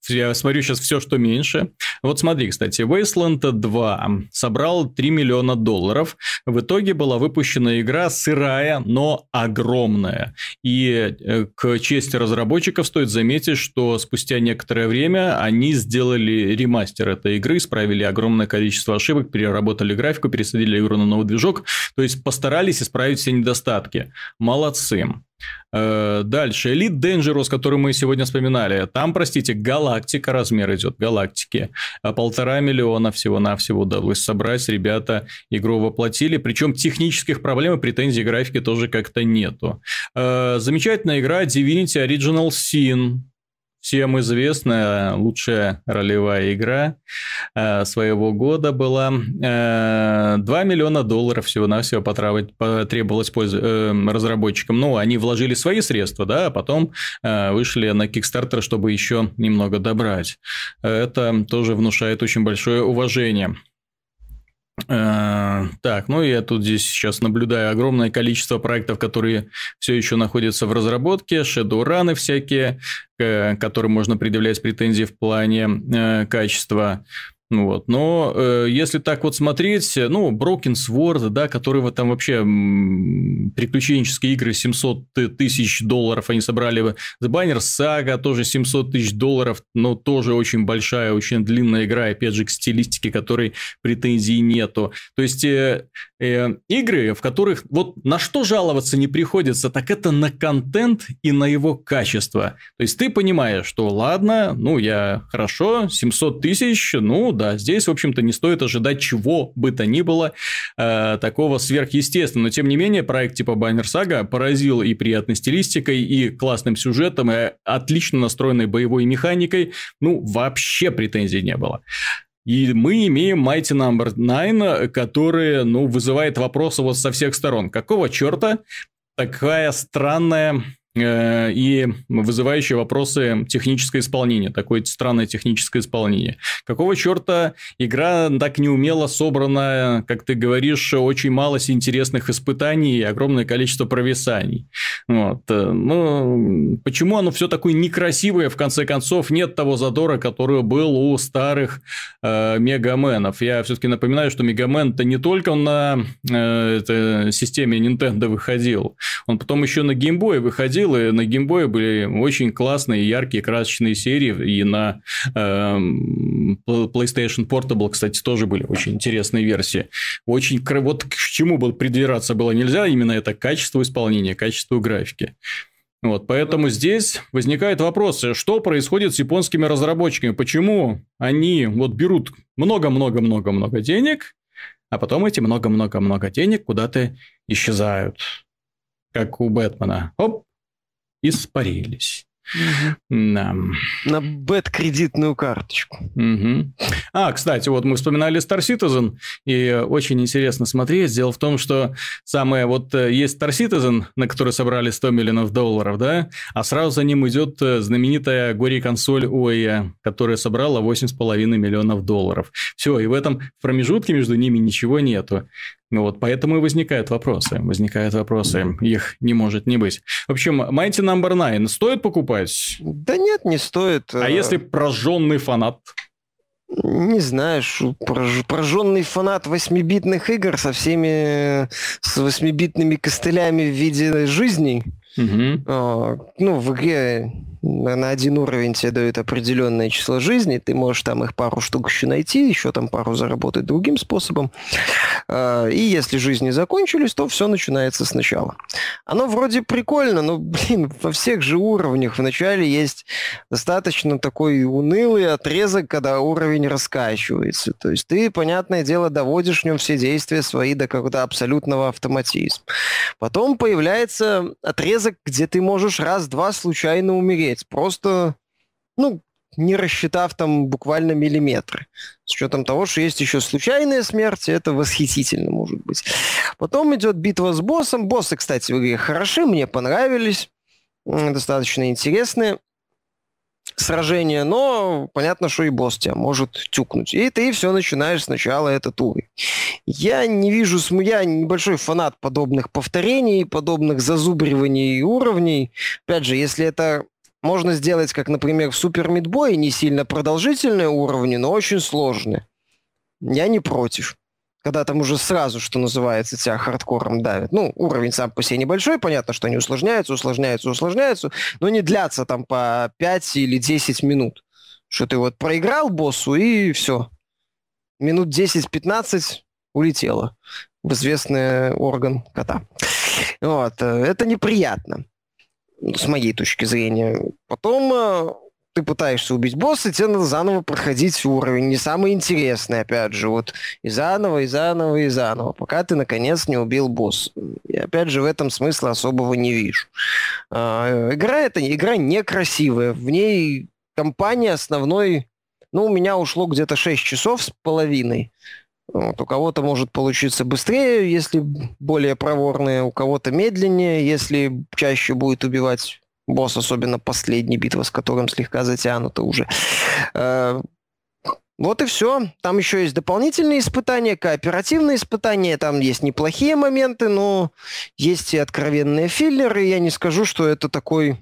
я смотрю сейчас все, что меньше. Вот смотри, кстати, Wasteland 2 собрал 3 миллиона долларов. В итоге была выпущена игра сырая, но огромная. И э, к чести разработчиков стоит заметить, что спустя некоторое время они сделали ремастер этой игры, исправили огромное количество ошибок, переработали графику, пересадили игру на новый движок. То есть постарались исправить все недостатки. Молодцы. Э, дальше. Elite Dangerous, который мы сегодня вспоминали. Там, простите, галактика размер идет, галактики. А полтора миллиона всего-навсего удалось собрать. Ребята игру воплотили. Причем технических проблем и претензий графики тоже как-то нету. Э, замечательная игра Divinity Original Sin всем известная лучшая ролевая игра э, своего года была. Э, 2 миллиона долларов всего-навсего потребовалось пользу, э, разработчикам. Ну, они вложили свои средства, да, а потом э, вышли на Kickstarter, чтобы еще немного добрать. Это тоже внушает очень большое уважение. Э, так, ну я тут здесь сейчас наблюдаю огромное количество проектов, которые все еще находятся в разработке, Shadowrun всякие, к которым можно предъявлять претензии в плане э, качества. Ну вот. Но э, если так вот смотреть, ну, Broken Sword, да, который там вообще приключенческие игры 700 тысяч долларов они собрали. The Banner Saga тоже 700 тысяч долларов, но тоже очень большая, очень длинная игра, опять же, к стилистике, которой претензий нету. То есть, э, э, игры, в которых вот на что жаловаться не приходится, так это на контент и на его качество. То есть, ты понимаешь, что ладно, ну, я хорошо, 700 тысяч, ну, да, здесь, в общем-то, не стоит ожидать чего бы то ни было э, такого сверхъестественного. Но, тем не менее, проект типа Banner Saga поразил и приятной стилистикой, и классным сюжетом, и отлично настроенной боевой механикой. Ну, вообще претензий не было. И мы имеем Mighty Number no. 9, который, ну, вызывает вопросы вот со всех сторон. Какого черта такая странная и вызывающие вопросы техническое исполнение, такое странное техническое исполнение. Какого черта игра так неумело собрана, как ты говоришь, очень мало интересных испытаний и огромное количество провисаний. Вот. Э, ну, почему оно все такое некрасивое, в конце концов, нет того задора, который был у старых э, Мегаменов. Я все-таки напоминаю, что Мегамен-то не только на э, системе Nintendo выходил, он потом еще на геймбое выходил, и на геймбое были очень классные, яркие, красочные серии, и на э, PlayStation Portable, кстати, тоже были очень интересные версии. Очень, вот к чему бы придираться было нельзя, именно это качество исполнения, качество графики. Вот, поэтому здесь возникают вопросы, что происходит с японскими разработчиками, почему они вот берут много-много-много-много денег, а потом эти много-много-много денег куда-то исчезают, как у Бэтмена. Оп, испарились. Угу. Да. На бэт-кредитную карточку. Угу. А, кстати, вот мы вспоминали Star Citizen, и очень интересно смотреть. Дело в том, что самое вот э, есть Star Citizen, на который собрали 100 миллионов долларов, да, а сразу за ним идет э, знаменитая горе-консоль OEA, которая собрала 8,5 миллионов долларов. Все, и в этом промежутке между ними ничего нету. Ну вот, поэтому и возникают вопросы. Возникают вопросы. Их не может не быть. В общем, Mighty Number no. 9 стоит покупать? Да нет, не стоит. А если прожженный фанат? Не знаешь, прожженный фанат восьмибитных игр со всеми с восьмибитными костылями в виде жизни. Угу. ну, в игре на один уровень тебе дают определенное число жизней, ты можешь там их пару штук еще найти, еще там пару заработать другим способом. А, и если жизни закончились, то все начинается сначала. Оно вроде прикольно, но, блин, во всех же уровнях вначале есть достаточно такой унылый отрезок, когда уровень раскачивается. То есть ты, понятное дело, доводишь в нем все действия свои до какого-то абсолютного автоматизма. Потом появляется отрезок, где ты можешь раз-два случайно умереть. Просто, ну, не рассчитав там буквально миллиметры. С учетом того, что есть еще случайные смерти, это восхитительно может быть. Потом идет битва с боссом. Боссы, кстати, в игре хороши, мне понравились, достаточно интересные сражения, но понятно, что и босс тебя может тюкнуть. И ты все начинаешь сначала этот уровень. Я не вижу, я небольшой фанат подобных повторений, подобных зазубриваний уровней. Опять же, если это можно сделать, как, например, в Супер Мидбой, не сильно продолжительные уровни, но очень сложные. Я не против. Когда там уже сразу, что называется, тебя хардкором давит. Ну, уровень сам по себе небольшой, понятно, что они усложняются, усложняются, усложняются, но не длятся там по 5 или 10 минут. Что ты вот проиграл боссу и все. Минут 10-15 улетело в известный орган кота. Вот. Э, это неприятно с моей точки зрения. Потом э, ты пытаешься убить босса, тебе надо заново проходить уровень. Не самый интересный, опять же. Вот и заново, и заново, и заново, пока ты, наконец, не убил босса. И, опять же, в этом смысла особого не вижу. А, игра это игра некрасивая. В ней компания основной... Ну, у меня ушло где-то 6 часов с половиной. Вот, у кого-то может получиться быстрее, если более проворные, у кого-то медленнее, если чаще будет убивать босс, особенно последняя битва, с которым слегка затянута уже. Э, вот и все. Там еще есть дополнительные испытания, кооперативные испытания. Там есть неплохие моменты, но есть и откровенные филлеры. Я не скажу, что это такой,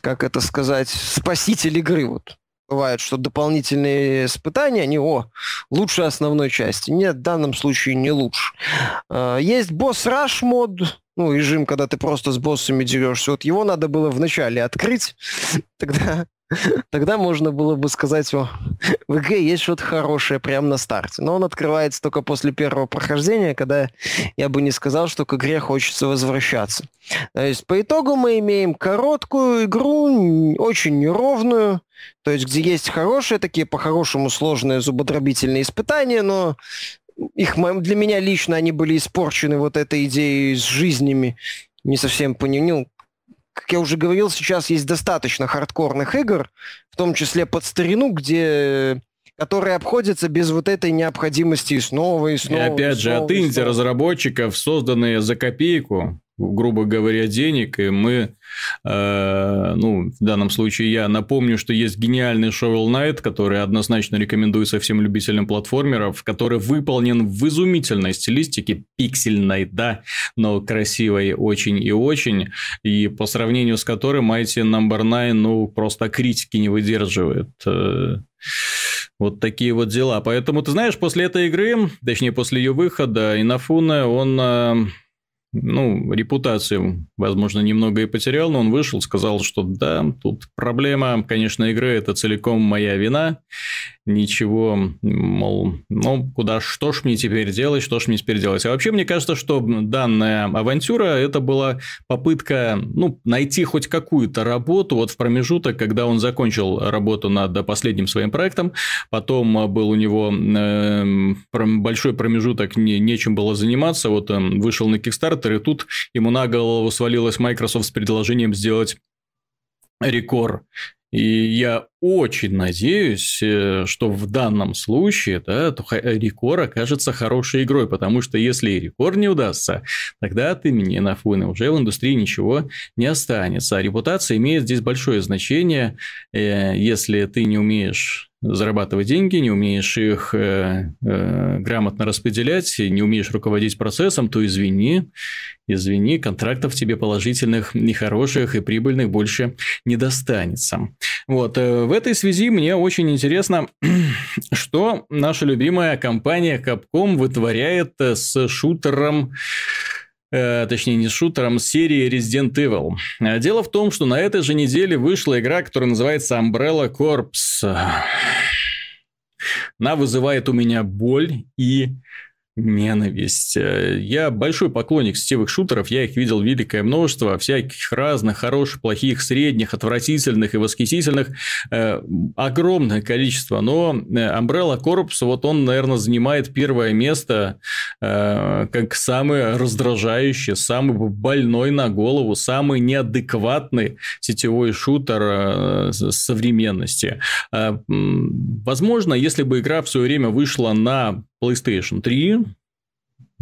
как это сказать, спаситель игры. Вот бывает, что дополнительные испытания, они, о, лучше основной части. Нет, в данном случае не лучше. А, есть босс-раш мод, ну, режим, когда ты просто с боссами дерешься. Вот его надо было вначале открыть, тогда Тогда можно было бы сказать, о, в игре есть что-то хорошее прямо на старте. Но он открывается только после первого прохождения, когда я бы не сказал, что к игре хочется возвращаться. То есть по итогу мы имеем короткую игру, очень неровную, то есть где есть хорошие такие по-хорошему сложные зубодробительные испытания, но их для меня лично они были испорчены вот этой идеей с жизнями. Не совсем понял, ну, как я уже говорил, сейчас есть достаточно хардкорных игр, в том числе под старину, где которые обходятся без вот этой необходимости снова и снова. И опять и же, от инди-разработчиков, созданные за копейку, грубо говоря, денег, и мы, э, ну, в данном случае я напомню, что есть гениальный Shovel Knight, который однозначно рекомендуется всем любителям платформеров, который выполнен в изумительной стилистике, пиксельной, да, но красивой очень и очень, и по сравнению с которым Mighty Number no. 9, ну, просто критики не выдерживает. Э, вот такие вот дела. Поэтому, ты знаешь, после этой игры, точнее, после ее выхода, Инафуна, он э, ну, репутацию, возможно, немного и потерял, но он вышел, сказал, что да, тут проблема, конечно, игры – это целиком моя вина, ничего, мол, ну, куда, что ж мне теперь делать, что ж мне теперь делать. А вообще, мне кажется, что данная авантюра – это была попытка, ну, найти хоть какую-то работу вот в промежуток, когда он закончил работу над последним своим проектом, потом был у него э, большой промежуток, не, нечем было заниматься, вот он вышел на Kickstarter, и тут ему на голову свалилась Microsoft с предложением сделать рекорд и я очень надеюсь, э, что в данном случае да, Рекор окажется хорошей игрой, потому что если Рекор не удастся, тогда от имени Нафуны уже в индустрии ничего не останется. А репутация имеет здесь большое значение. Э, если ты не умеешь зарабатывать деньги, не умеешь их э, э, грамотно распределять, не умеешь руководить процессом, то извини, извини, контрактов тебе положительных, нехороших и прибыльных больше не достанется. Вот, э, в этой связи мне очень интересно, что наша любимая компания Capcom вытворяет с шутером э, точнее не шутером, серии Resident Evil. Дело в том, что на этой же неделе вышла игра, которая называется Umbrella Corps. Она вызывает у меня боль и ненависть. Э, я большой поклонник сетевых шутеров, я их видел великое множество, всяких разных, хороших, плохих, средних, отвратительных и восхитительных, э, огромное количество, но э, Umbrella Corps, вот он, наверное, занимает первое место как самый раздражающий, самый больной на голову, самый неадекватный сетевой шутер современности. Возможно, если бы игра в свое время вышла на PlayStation 3,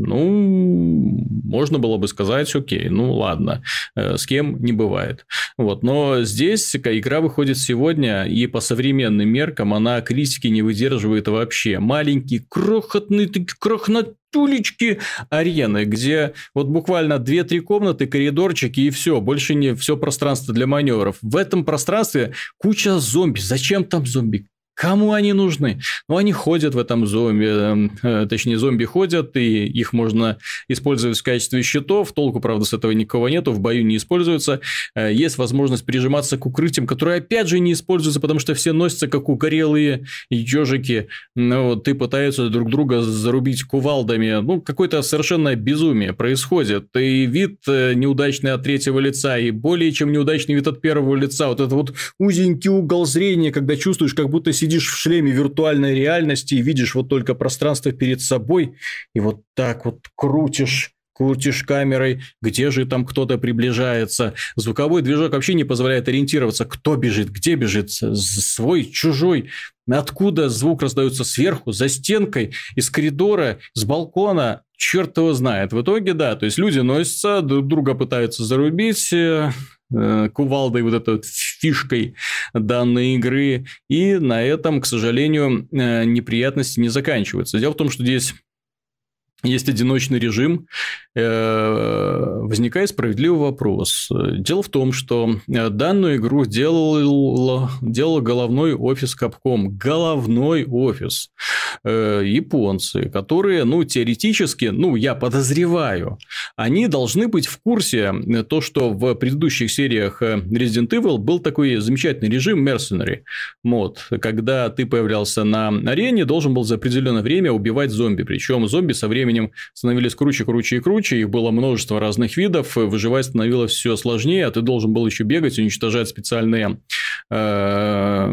ну, можно было бы сказать, окей, ну ладно, э, с кем не бывает. Вот, но здесь игра выходит сегодня, и по современным меркам она критики не выдерживает вообще. Маленький, крохотный, крохотулечки арены, где вот буквально 2-3 комнаты, коридорчики и все, больше не все пространство для маневров. В этом пространстве куча зомби. Зачем там зомби? Кому они нужны? Ну, они ходят в этом зомби, эм, э, точнее, зомби ходят, и их можно использовать в качестве щитов. Толку, правда, с этого никого нету, в бою не используются. Э, есть возможность прижиматься к укрытиям, которые, опять же, не используются, потому что все носятся как угорелые ежики. Ну, вот, и пытаются друг друга зарубить кувалдами. Ну, какое-то совершенно безумие происходит. И вид э, неудачный от третьего лица, и более чем неудачный вид от первого лица. Вот это вот узенький угол зрения, когда чувствуешь, как будто сидишь сидишь в шлеме виртуальной реальности и видишь вот только пространство перед собой, и вот так вот крутишь крутишь камерой, где же там кто-то приближается. Звуковой движок вообще не позволяет ориентироваться, кто бежит, где бежит, свой, чужой, откуда звук раздается сверху, за стенкой, из коридора, с балкона, черт его знает. В итоге, да, то есть люди носятся, друг друга пытаются зарубить, э, кувалдой, вот этой фишкой данной игры. И на этом, к сожалению, э, неприятности не заканчиваются. Дело в том, что здесь есть одиночный режим, э, возникает справедливый вопрос. Дело в том, что данную игру делал, делал головной офис Capcom. Головной офис. Э, японцы, которые, ну, теоретически, ну, я подозреваю, они должны быть в курсе то, что в предыдущих сериях Resident Evil был такой замечательный режим Mercenary мод, когда ты появлялся на арене, должен был за определенное время убивать зомби, причем зомби со временем временем становились круче, круче и круче, их было множество разных видов, выживать становилось все сложнее, а ты должен был еще бегать, уничтожать специальные, э,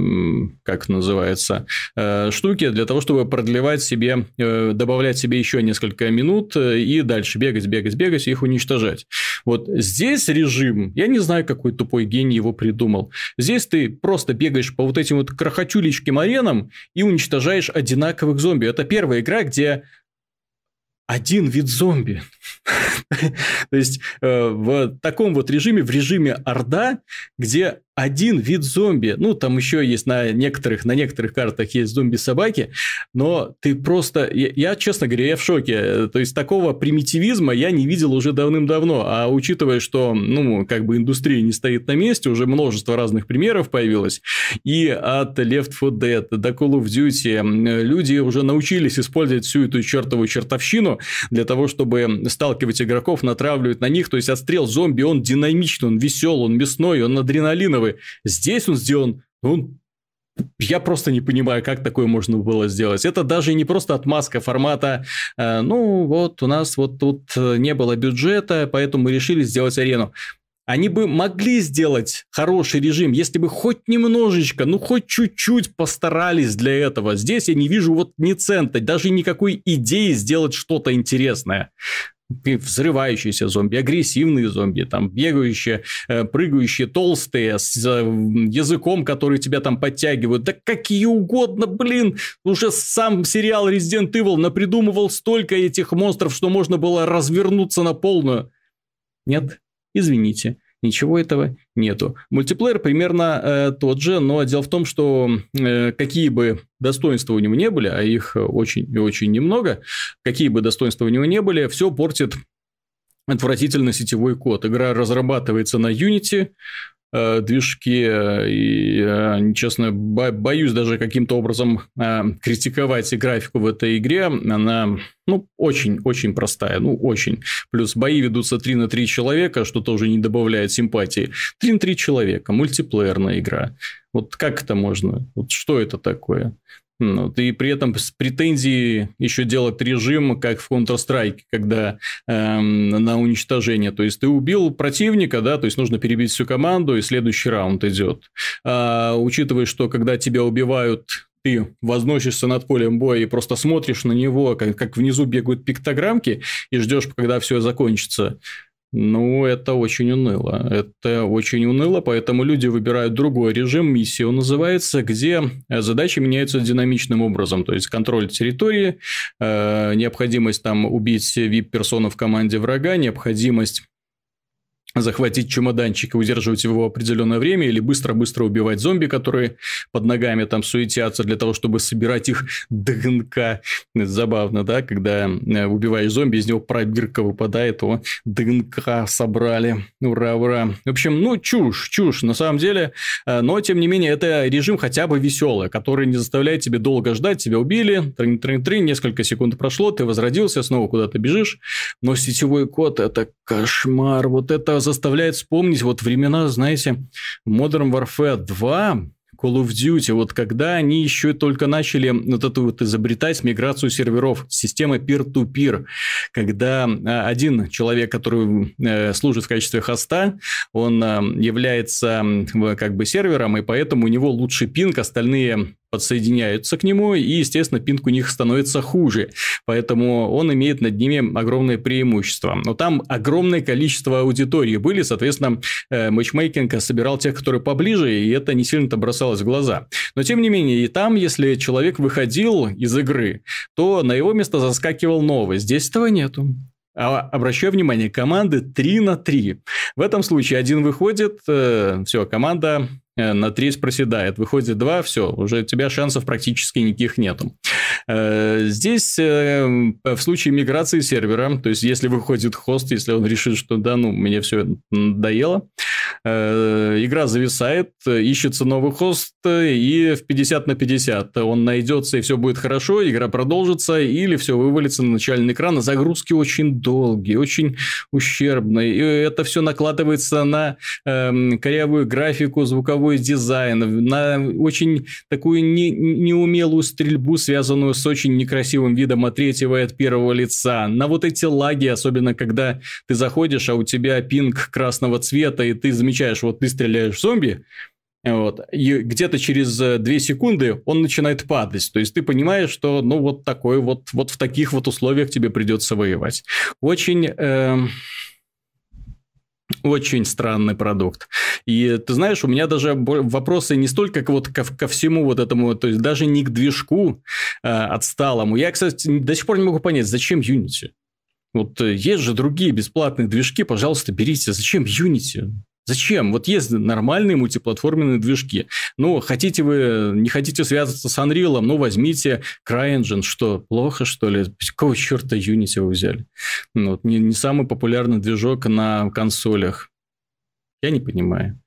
как называется, э, штуки для того, чтобы продлевать себе, э, добавлять себе еще несколько минут и дальше бегать, бегать, бегать и их уничтожать. Вот здесь режим, я не знаю, какой тупой гений его придумал. Здесь ты просто бегаешь по вот этим вот крохотюлечким аренам и уничтожаешь одинаковых зомби. Это первая игра, где один вид зомби. То есть э, в таком вот режиме, в режиме Орда, где один вид зомби. Ну, там еще есть на некоторых, на некоторых картах есть зомби-собаки, но ты просто... Я, я, честно говоря, я в шоке. То есть, такого примитивизма я не видел уже давным-давно. А учитывая, что, ну, как бы индустрия не стоит на месте, уже множество разных примеров появилось. И от Left 4 Dead до Call of Duty люди уже научились использовать всю эту чертову чертовщину для того, чтобы сталкивать игроков, натравливать на них. То есть, отстрел зомби, он динамичный, он веселый, он мясной, он адреналиновый бы здесь он сделан, ну, я просто не понимаю, как такое можно было сделать. Это даже не просто отмазка формата, э, ну вот у нас вот тут э, не было бюджета, поэтому мы решили сделать арену. Они бы могли сделать хороший режим, если бы хоть немножечко, ну хоть чуть-чуть постарались для этого. Здесь я не вижу вот ни цента, даже никакой идеи сделать что-то интересное взрывающиеся зомби, агрессивные зомби, там бегающие, э, прыгающие, толстые, с э, языком, который тебя там подтягивают. Да какие угодно, блин! Уже сам сериал Resident Evil напридумывал столько этих монстров, что можно было развернуться на полную. Нет, извините. Ничего этого нету. Мультиплеер примерно э, тот же, но дело в том, что э, какие бы достоинства у него не были, а их очень и очень немного, какие бы достоинства у него не были, все портит отвратительно сетевой код. Игра разрабатывается на Unity, Э, движки, э, и, э, честно, боюсь даже каким-то образом критиковать графику в этой игре. Она, ну, очень-очень простая, ну, очень. Плюс бои ведутся 3 на 3 человека, что тоже не добавляет симпатии. 3 на 3 человека, мультиплеерная игра. Вот как это можно? Вот что это такое? Вот, и при этом с претензией еще делать режим, как в Counter-Strike, когда эм, на уничтожение. То есть, ты убил противника, да, то есть, нужно перебить всю команду, и следующий раунд идет. А, учитывая, что когда тебя убивают ты возносишься над полем боя и просто смотришь на него, как, как внизу бегают пиктограммки, и ждешь, когда все закончится. Ну, это очень уныло. Это очень уныло, поэтому люди выбирают другой режим, миссия он называется, где задачи меняются динамичным образом. То есть, контроль территории, э, необходимость там убить VIP-персону в команде врага, необходимость захватить чемоданчик и удерживать его определенное время, или быстро-быстро убивать зомби, которые под ногами там суетятся для того, чтобы собирать их ДНК. Забавно, да, когда э, убиваешь зомби, из него пробирка выпадает, о, ДНК собрали, ура, ура. В общем, ну, чушь, чушь, на самом деле, э, но, тем не менее, это режим хотя бы веселый, который не заставляет тебя долго ждать, тебя убили, трин несколько секунд прошло, ты возродился, снова куда-то бежишь, но сетевой код – это кошмар, вот это заставляет вспомнить вот времена, знаете, Modern Warfare 2, Call of Duty, вот когда они еще только начали вот эту вот изобретать миграцию серверов, система peer-to-peer, когда а, один человек, который э, служит в качестве хоста, он а, является как бы сервером, и поэтому у него лучший пинг, остальные подсоединяются к нему, и, естественно, пинг у них становится хуже. Поэтому он имеет над ними огромное преимущество. Но там огромное количество аудитории были, соответственно, э, матчмейкинг собирал тех, которые поближе, и это не сильно-то бросалось в глаза. Но, тем не менее, и там, если человек выходил из игры, то на его место заскакивал новый. Здесь этого нету. А, обращаю внимание, команды 3 на 3. В этом случае один выходит, э, все, команда на треть проседает. Выходит 2, все, уже у тебя шансов практически никаких нету. Э, здесь э, в случае миграции сервера, то есть если выходит хост, если он решит, что да, ну, мне все надоело, игра зависает, ищется новый хост, и в 50 на 50 он найдется, и все будет хорошо, игра продолжится, или все вывалится на начальный экран. Загрузки очень долгие, очень ущербные, и это все накладывается на э, корявую графику, звуковую игровой дизайн, на очень такую не, неумелую стрельбу, связанную с очень некрасивым видом от третьего и от первого лица, на вот эти лаги, особенно когда ты заходишь, а у тебя пинг красного цвета, и ты замечаешь, вот ты стреляешь в зомби, вот. И где-то через 2 э, секунды он начинает падать. То есть ты понимаешь, что ну вот такой вот, вот в таких вот условиях тебе придется воевать. Очень... Э очень странный продукт. И ты знаешь, у меня даже вопросы не столько вот ко, ко всему вот этому, то есть даже не к движку э, отсталому. Я, кстати, до сих пор не могу понять, зачем Unity? Вот э, есть же другие бесплатные движки, пожалуйста, берите. Зачем Unity? Зачем? Вот есть нормальные мультиплатформенные движки. Ну, хотите вы, не хотите связаться с Unreal, ну, возьмите CryEngine. Что, плохо, что ли? Какого черта Unity вы взяли? Ну, вот, не, не самый популярный движок на консолях. Я не понимаю.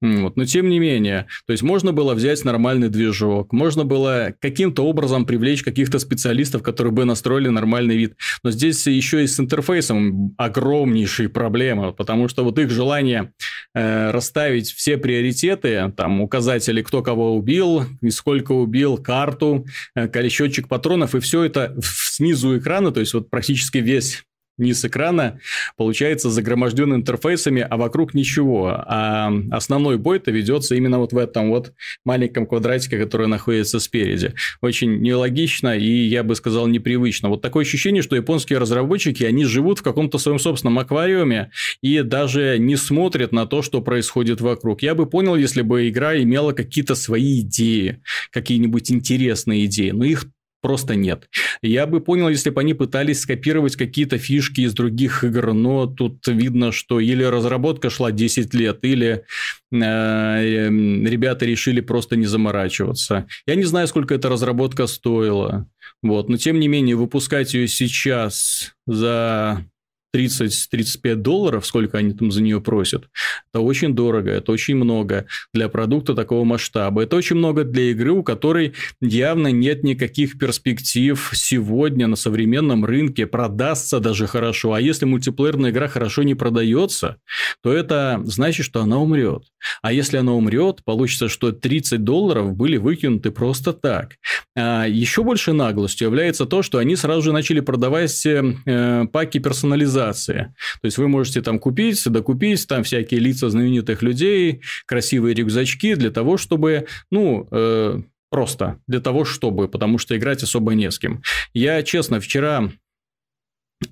Вот. Но тем не менее, то есть можно было взять нормальный движок, можно было каким-то образом привлечь каких-то специалистов, которые бы настроили нормальный вид. Но здесь еще и с интерфейсом огромнейшие проблемы, потому что вот их желание э, расставить все приоритеты, там указатели, кто кого убил, и сколько убил, карту, э, счетчик патронов, и все это снизу экрана, то есть вот практически весь низ экрана получается загроможден интерфейсами, а вокруг ничего. А основной бой-то ведется именно вот в этом вот маленьком квадратике, который находится спереди. Очень нелогично и, я бы сказал, непривычно. Вот такое ощущение, что японские разработчики, они живут в каком-то своем собственном аквариуме и даже не смотрят на то, что происходит вокруг. Я бы понял, если бы игра имела какие-то свои идеи, какие-нибудь интересные идеи, но их просто нет. Я бы понял, если бы они пытались скопировать какие-то фишки из других игр, но тут видно, что или разработка шла 10 лет, или э, эм, ребята решили просто не заморачиваться. Я не знаю, сколько эта разработка стоила, вот, но тем не менее выпускать ее сейчас за 30-35 долларов, сколько они там за нее просят, это очень дорого, это очень много для продукта такого масштаба. Это очень много для игры, у которой явно нет никаких перспектив сегодня на современном рынке, продастся даже хорошо. А если мультиплеерная игра хорошо не продается, то это значит, что она умрет. А если она умрет, получится, что 30 долларов были выкинуты просто так. А еще больше наглостью является то, что они сразу же начали продавать э, паки персонализации. То есть вы можете там купить, докупить там всякие лица знаменитых людей, красивые рюкзачки для того, чтобы, ну, э, просто для того, чтобы, потому что играть особо не с кем. Я, честно, вчера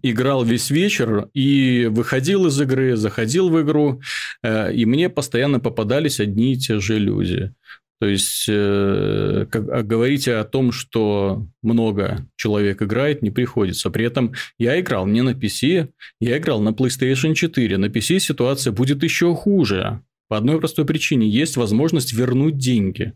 играл весь вечер и выходил из игры, заходил в игру, э, и мне постоянно попадались одни и те же люди. То есть, э, как, а говорить о том, что много человек играет, не приходится. При этом я играл не на PC, я играл на PlayStation 4. На PC ситуация будет еще хуже. По одной простой причине. Есть возможность вернуть деньги.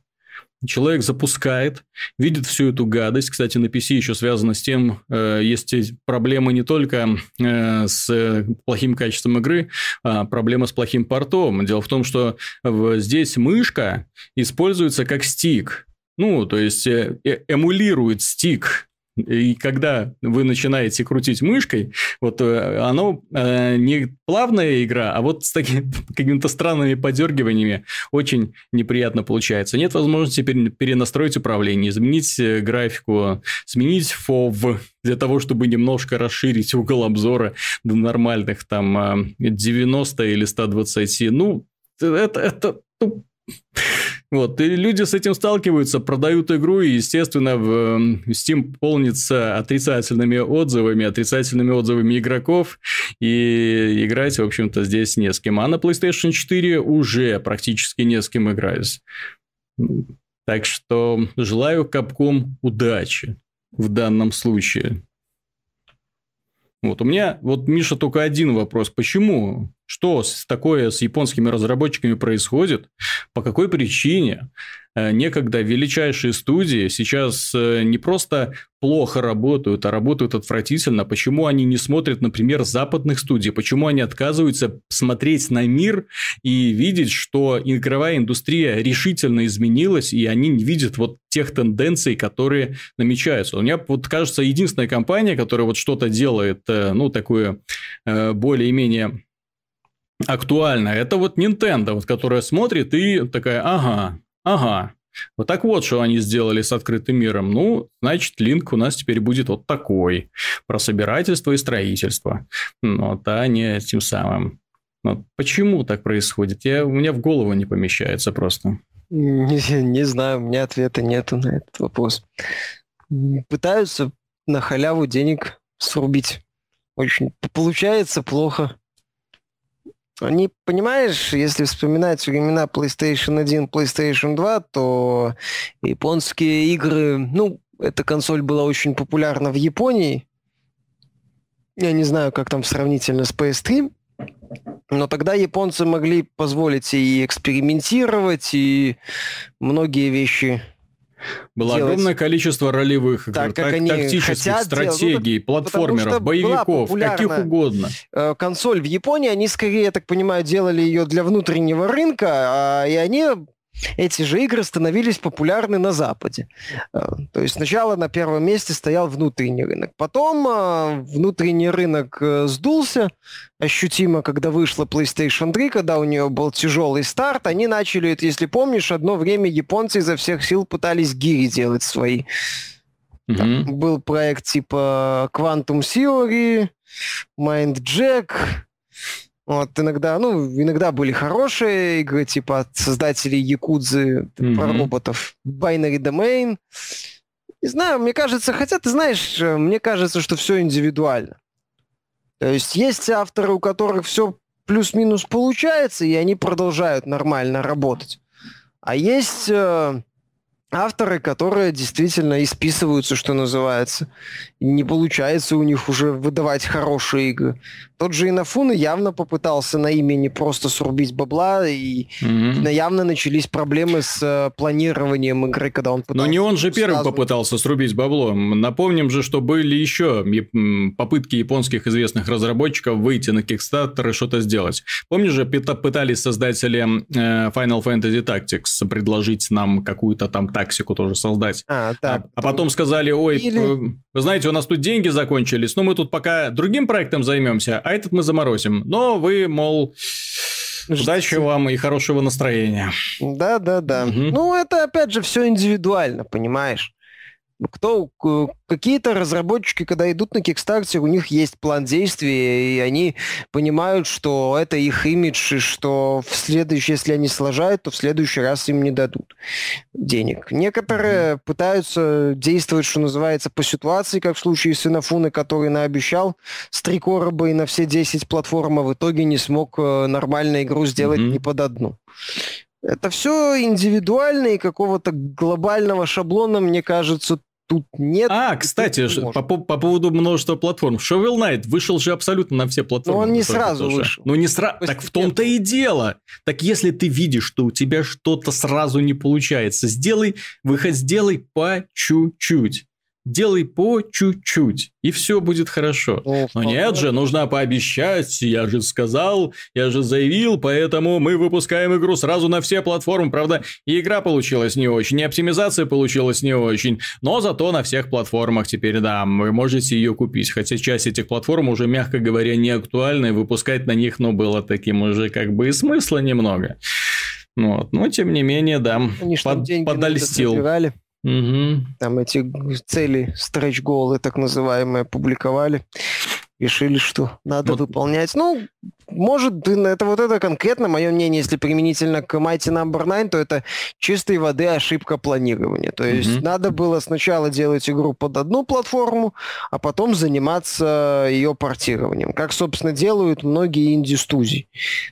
Человек запускает, видит всю эту гадость. Кстати, на PC еще связано с тем, э, есть проблемы не только э, с плохим качеством игры, а проблема с плохим портом. Дело в том, что здесь мышка используется как стик. Ну, то есть э, эмулирует стик и когда вы начинаете крутить мышкой, вот э, оно э, не плавная игра, а вот с такими какими-то странными подергиваниями очень неприятно получается. Нет возможности перенастроить управление, изменить э, графику, сменить FOV для того, чтобы немножко расширить угол обзора до нормальных там 90 или 120. Ну, это, это ну, вот, и люди с этим сталкиваются, продают игру, и, естественно, в эм, Steam полнится отрицательными отзывами, отрицательными отзывами игроков, и играть, в общем-то, здесь не с кем. А на PlayStation 4 уже практически не с кем играть. Так что желаю Капком удачи в данном случае. Вот у меня, вот, Миша, только один вопрос. Почему? Что такое с японскими разработчиками происходит? По какой причине некогда величайшие студии сейчас э, не просто плохо работают, а работают отвратительно? Почему они не смотрят, например, западных студий? Почему они отказываются смотреть на мир и видеть, что игровая индустрия решительно изменилась, и они не видят вот тех тенденций, которые намечаются? У меня вот кажется, единственная компания, которая вот что-то делает, э, ну, такое более-менее актуально, это вот Nintendo, вот, которая смотрит и такая, ага, ага, вот так вот, что они сделали с открытым миром. Ну, значит, линк у нас теперь будет вот такой. Про собирательство и строительство. Вот, а не тем самым. Вот почему так происходит? Я, у меня в голову не помещается просто. Не, не знаю, у меня ответа нету на этот вопрос. Пытаются на халяву денег срубить. Очень получается плохо. Они, понимаешь, если вспоминать времена PlayStation 1, PlayStation 2, то японские игры, ну, эта консоль была очень популярна в Японии. Я не знаю, как там сравнительно с PS3, но тогда японцы могли позволить и экспериментировать, и многие вещи было делать. огромное количество ролевых игр, так, как так, они тактических, стратегий, ну, платформеров, боевиков, каких угодно. Э, консоль в Японии, они скорее, я так понимаю, делали ее для внутреннего рынка, а, и они эти же игры становились популярны на Западе. Э, то есть сначала на первом месте стоял внутренний рынок. Потом э, внутренний рынок э, сдулся ощутимо, когда вышла PlayStation 3, когда у нее был тяжелый старт. Они начали, если помнишь, одно время японцы изо всех сил пытались гири делать свои. Mm-hmm. Там был проект типа Quantum Theory, Mind Jack, вот иногда, ну, иногда были хорошие игры, типа от создателей Якудзы mm-hmm. про роботов. Binary Domain. Не знаю, мне кажется, хотя ты знаешь, э, мне кажется, что все индивидуально. То есть есть авторы, у которых все плюс-минус получается, и они продолжают нормально работать. А есть э, авторы, которые действительно исписываются, что называется. Не получается у них уже выдавать хорошие игры. Тот же Инафуна явно попытался на имени просто срубить бабла, и mm-hmm. явно начались проблемы с э, планированием игры, когда он пытался... Но не он же первым сразу... попытался срубить бабло. Напомним же, что были еще попытки японских известных разработчиков выйти на Kickstarter и что-то сделать. Помнишь же, пытались создатели э, Final Fantasy Tactics предложить нам какую-то там тактику тоже создать. А, так. а, а потом сказали, ой, Или... вы знаете, у нас тут деньги закончились, но мы тут пока другим проектом займемся, а этот мы заморозим. Но вы, мол, Удачи вам и хорошего настроения. Да, да, да. Угу. Ну, это опять же все индивидуально, понимаешь? Кто, какие-то разработчики, когда идут на Kickstarter, у них есть план действий, и они понимают, что это их имидж, и что в следующий, если они сложают, то в следующий раз им не дадут денег. Некоторые mm-hmm. пытаются действовать, что называется, по ситуации, как в случае с Инофуны, который наобещал с три короба и на все 10 платформ, а в итоге не смог э, нормально игру сделать mm-hmm. ни под одну. Это все индивидуально и какого-то глобального шаблона, мне кажется, тут нет. А, кстати, по, по поводу множества платформ. Shovel Knight вышел же абсолютно на все платформы. Но он не сразу тоже. вышел. Ну, не сразу. Так в том-то и дело. Так если ты видишь, что у тебя что-то сразу не получается, сделай, выход сделай по чуть-чуть делай по чуть-чуть, и все будет хорошо. О, Но нет же, нужно пообещать, я же сказал, я же заявил, поэтому мы выпускаем игру сразу на все платформы. Правда, и игра получилась не очень, и оптимизация получилась не очень, но зато на всех платформах теперь, да, вы можете ее купить. Хотя часть этих платформ уже, мягко говоря, не актуальна, и выпускать на них, ну, было таким уже как бы и смысла немного. Вот. Но, тем не менее, да, Они под, подольстил. Угу. Там эти цели, стретч-голы так называемые, публиковали. Решили, что надо вот. выполнять. Ну, может, это вот это конкретно мое мнение, если применительно к Mighty Number no. 9, то это чистой воды ошибка планирования. То есть mm-hmm. надо было сначала делать игру под одну платформу, а потом заниматься ее портированием. Как, собственно, делают многие инди-студии.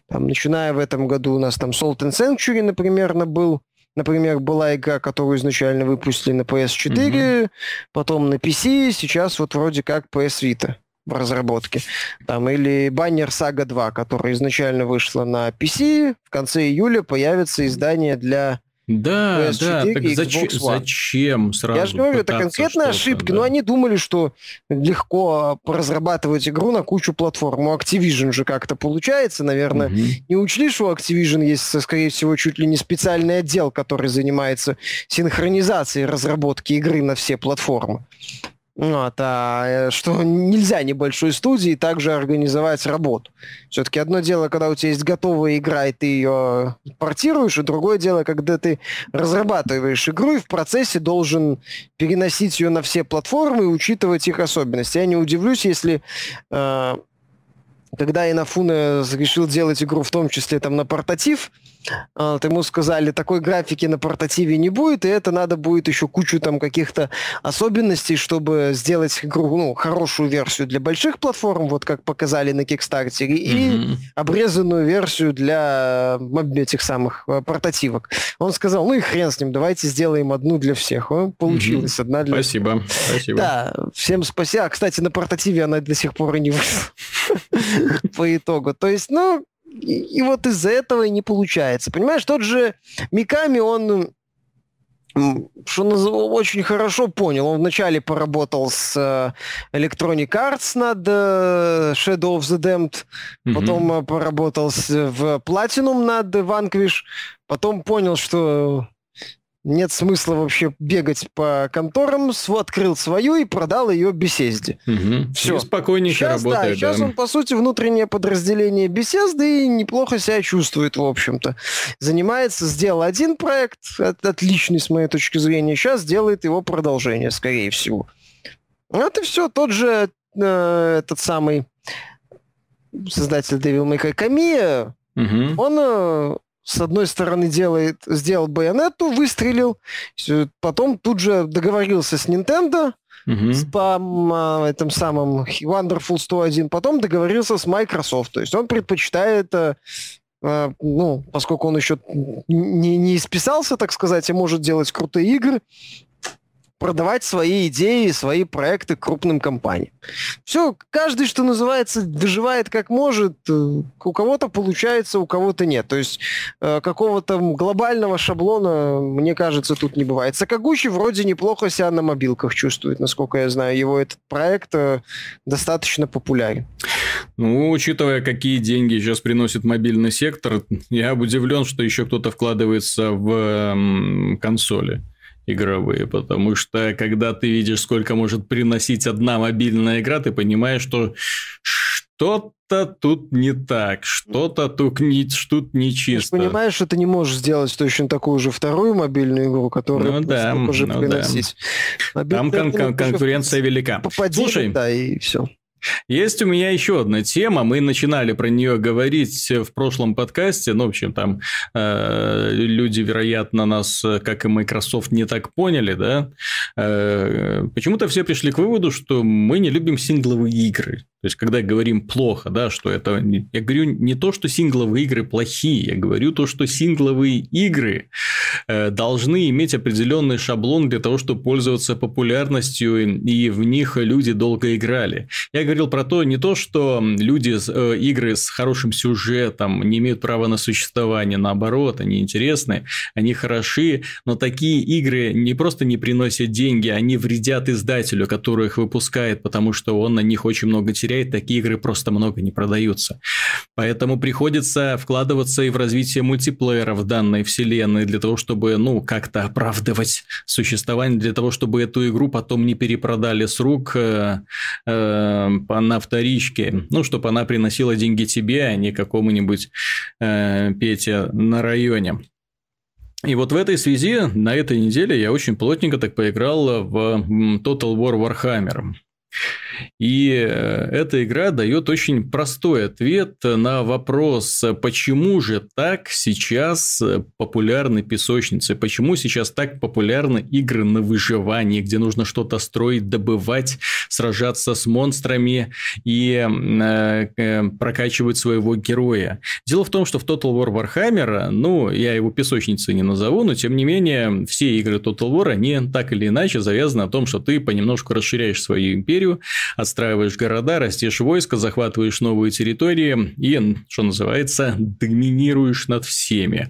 Там, начиная в этом году у нас там Salt and Sanctuary, например, был Например, была игра, которую изначально выпустили на PS4, угу. потом на PC, сейчас вот вроде как PS Vita в разработке. Там, или Banner Saga 2, которая изначально вышла на PC, в конце июля появится издание для да, да, так зачем, зачем сразу Я же говорю, это конкретная ошибка, да. но они думали, что легко разрабатывать игру на кучу платформ. У Activision же как-то получается, наверное. Угу. Не учли, что у Activision есть, скорее всего, чуть ли не специальный отдел, который занимается синхронизацией разработки игры на все платформы. Вот, а э, что нельзя небольшой студии также организовать работу. Все-таки одно дело, когда у тебя есть готовая игра, и ты ее портируешь, и другое дело, когда ты разрабатываешь игру и в процессе должен переносить ее на все платформы и учитывать их особенности. Я не удивлюсь, если э, когда Инафуна решил делать игру в том числе там на портатив, а, ему сказали, такой графики на портативе не будет, и это надо будет еще кучу там каких-то особенностей, чтобы сделать игру, ну, хорошую версию для больших платформ, вот как показали на Kickstarter, и mm-hmm. обрезанную версию для этих самых э, портативок. Он сказал, ну и хрен с ним, давайте сделаем одну для всех. О, получилось, mm-hmm. одна для Спасибо, спасибо. Да, всем спасибо. А, кстати, на портативе она до сих пор и не вышла по итогу. То есть, ну, и, и вот из-за этого и не получается. Понимаешь, тот же Миками, он что очень хорошо понял. Он вначале поработал с э, Electronic Arts над э, Shadow of the Damned, mm-hmm. потом э, поработал с, в Platinum над Vanquish, потом понял, что нет смысла вообще бегать по конторам, открыл свою и продал ее Бесезде. Угу. Все. И спокойненько сейчас, работает. Да, сейчас да. он, по сути, внутреннее подразделение Бесезды и неплохо себя чувствует, в общем-то. Занимается, сделал один проект, отличный с моей точки зрения, сейчас делает его продолжение, скорее всего. Вот и все. Тот же э, этот самый создатель Devil May Cry Камия, угу. он э, с одной стороны делает, сделал байонету, выстрелил, потом тут же договорился с Nintendo, угу. с по а, этом самым Wonderful 101, потом договорился с Microsoft. То есть он предпочитает э, э, ну, поскольку он еще не, не исписался, так сказать, и может делать крутые игры, продавать свои идеи, свои проекты крупным компаниям. Все, каждый, что называется, выживает как может. Э, у кого-то получается, у кого-то нет. То есть э, какого-то глобального шаблона, мне кажется, тут не бывает. Сакагучи вроде неплохо себя на мобилках чувствует, насколько я знаю. Его этот проект э, достаточно популярен. Ну, учитывая, какие деньги сейчас приносит мобильный сектор, я удивлен, что еще кто-то вкладывается в консоли игровые, потому что когда ты видишь, сколько может приносить одна мобильная игра, ты понимаешь, что что-то тут не так, что-то тут, не, тут нечисто. Ты понимаешь, что ты не можешь сделать точно такую же вторую мобильную игру, которая ну, да, уже ну, приносить. Да. Там кон- кон- конкуренция велика. Попади, Слушай, да, и все. Есть у меня еще одна тема. Мы начинали про нее говорить в прошлом подкасте. Ну, в общем, там э, люди, вероятно, нас, как и Microsoft, не так поняли, да. Э, почему-то все пришли к выводу, что мы не любим сингловые игры. То есть, когда говорим плохо, да, что это... Я говорю не то, что сингловые игры плохие, я говорю то, что сингловые игры э, должны иметь определенный шаблон для того, чтобы пользоваться популярностью, и в них люди долго играли. Я говорил про то, не то, что люди, э, игры с хорошим сюжетом не имеют права на существование, наоборот, они интересны, они хороши, но такие игры не просто не приносят деньги, они вредят издателю, который их выпускает, потому что он на них очень много теряет такие игры просто много не продаются. Поэтому приходится вкладываться и в развитие мультиплеера в данной вселенной для того, чтобы, ну, как-то оправдывать существование, для того, чтобы эту игру потом не перепродали с рук э, э, на вторичке, ну, чтобы она приносила деньги тебе, а не какому-нибудь э, Пете на районе. И вот в этой связи на этой неделе я очень плотненько так поиграл в Total War Warhammer. И э, эта игра дает очень простой ответ на вопрос, почему же так сейчас популярны песочницы, почему сейчас так популярны игры на выживание, где нужно что-то строить, добывать, сражаться с монстрами и э, э, прокачивать своего героя. Дело в том, что в Total War Warhammer, ну, я его песочницей не назову, но тем не менее, все игры Total War, они так или иначе завязаны на том, что ты понемножку расширяешь свою империю, отстраиваешь города, растешь войско, захватываешь новые территории и, что называется, доминируешь над всеми.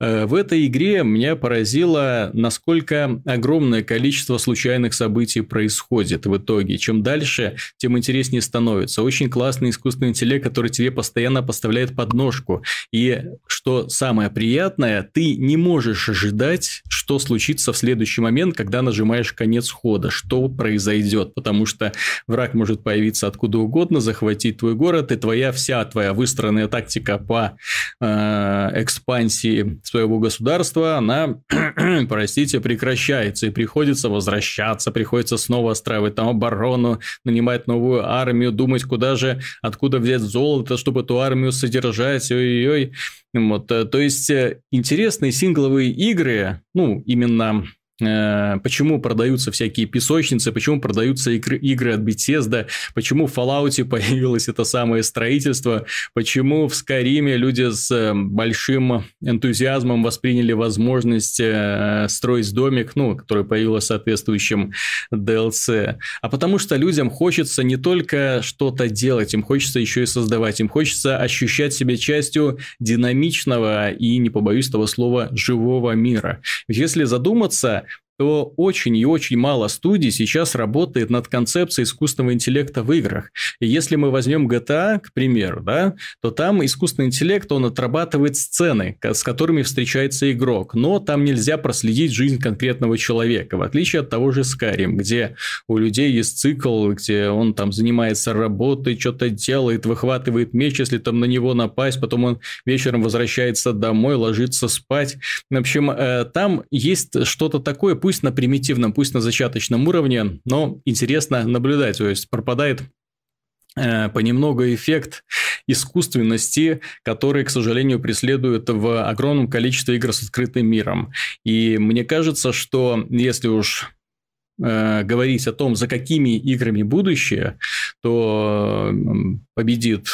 Э, в этой игре меня поразило, насколько огромное количество случайных событий происходит в итоге. Чем дальше, тем интереснее становится. Очень классный искусственный интеллект, который тебе постоянно поставляет подножку. И что самое приятное, ты не можешь ожидать, что случится в следующий момент, когда нажимаешь конец хода, что произойдет, потому что враг может появиться откуда угодно, захватить твой город, и твоя вся твоя выстроенная тактика по э, экспансии своего государства, она, простите, прекращается, и приходится возвращаться, приходится снова отстраивать там оборону, нанимать новую армию, думать, куда же, откуда взять золото, чтобы эту армию содержать, ой-ой-ой. Вот, э, то есть, э, интересные сингловые игры, ну, именно почему продаются всякие песочницы, почему продаются игры, игры от Bethesda, почему в Fallout появилось это самое строительство, почему в Skyrim люди с э, большим энтузиазмом восприняли возможность э, строить домик, ну, который появился соответствующим DLC. А потому что людям хочется не только что-то делать, им хочется еще и создавать, им хочется ощущать себя частью динамичного и, не побоюсь этого слова, живого мира. Ведь если задуматься, то очень и очень мало студий сейчас работает над концепцией искусственного интеллекта в играх. И если мы возьмем GTA, к примеру, да, то там искусственный интеллект, он отрабатывает сцены, с которыми встречается игрок, но там нельзя проследить жизнь конкретного человека, в отличие от того же Skyrim, где у людей есть цикл, где он там занимается работой, что-то делает, выхватывает меч, если там на него напасть, потом он вечером возвращается домой, ложится спать. В общем, э, там есть что-то такое, пусть пусть на примитивном, пусть на зачаточном уровне, но интересно наблюдать. То есть пропадает э, понемногу эффект искусственности, который, к сожалению, преследует в огромном количестве игр с открытым миром. И мне кажется, что если уж э, говорить о том, за какими играми будущее, то победит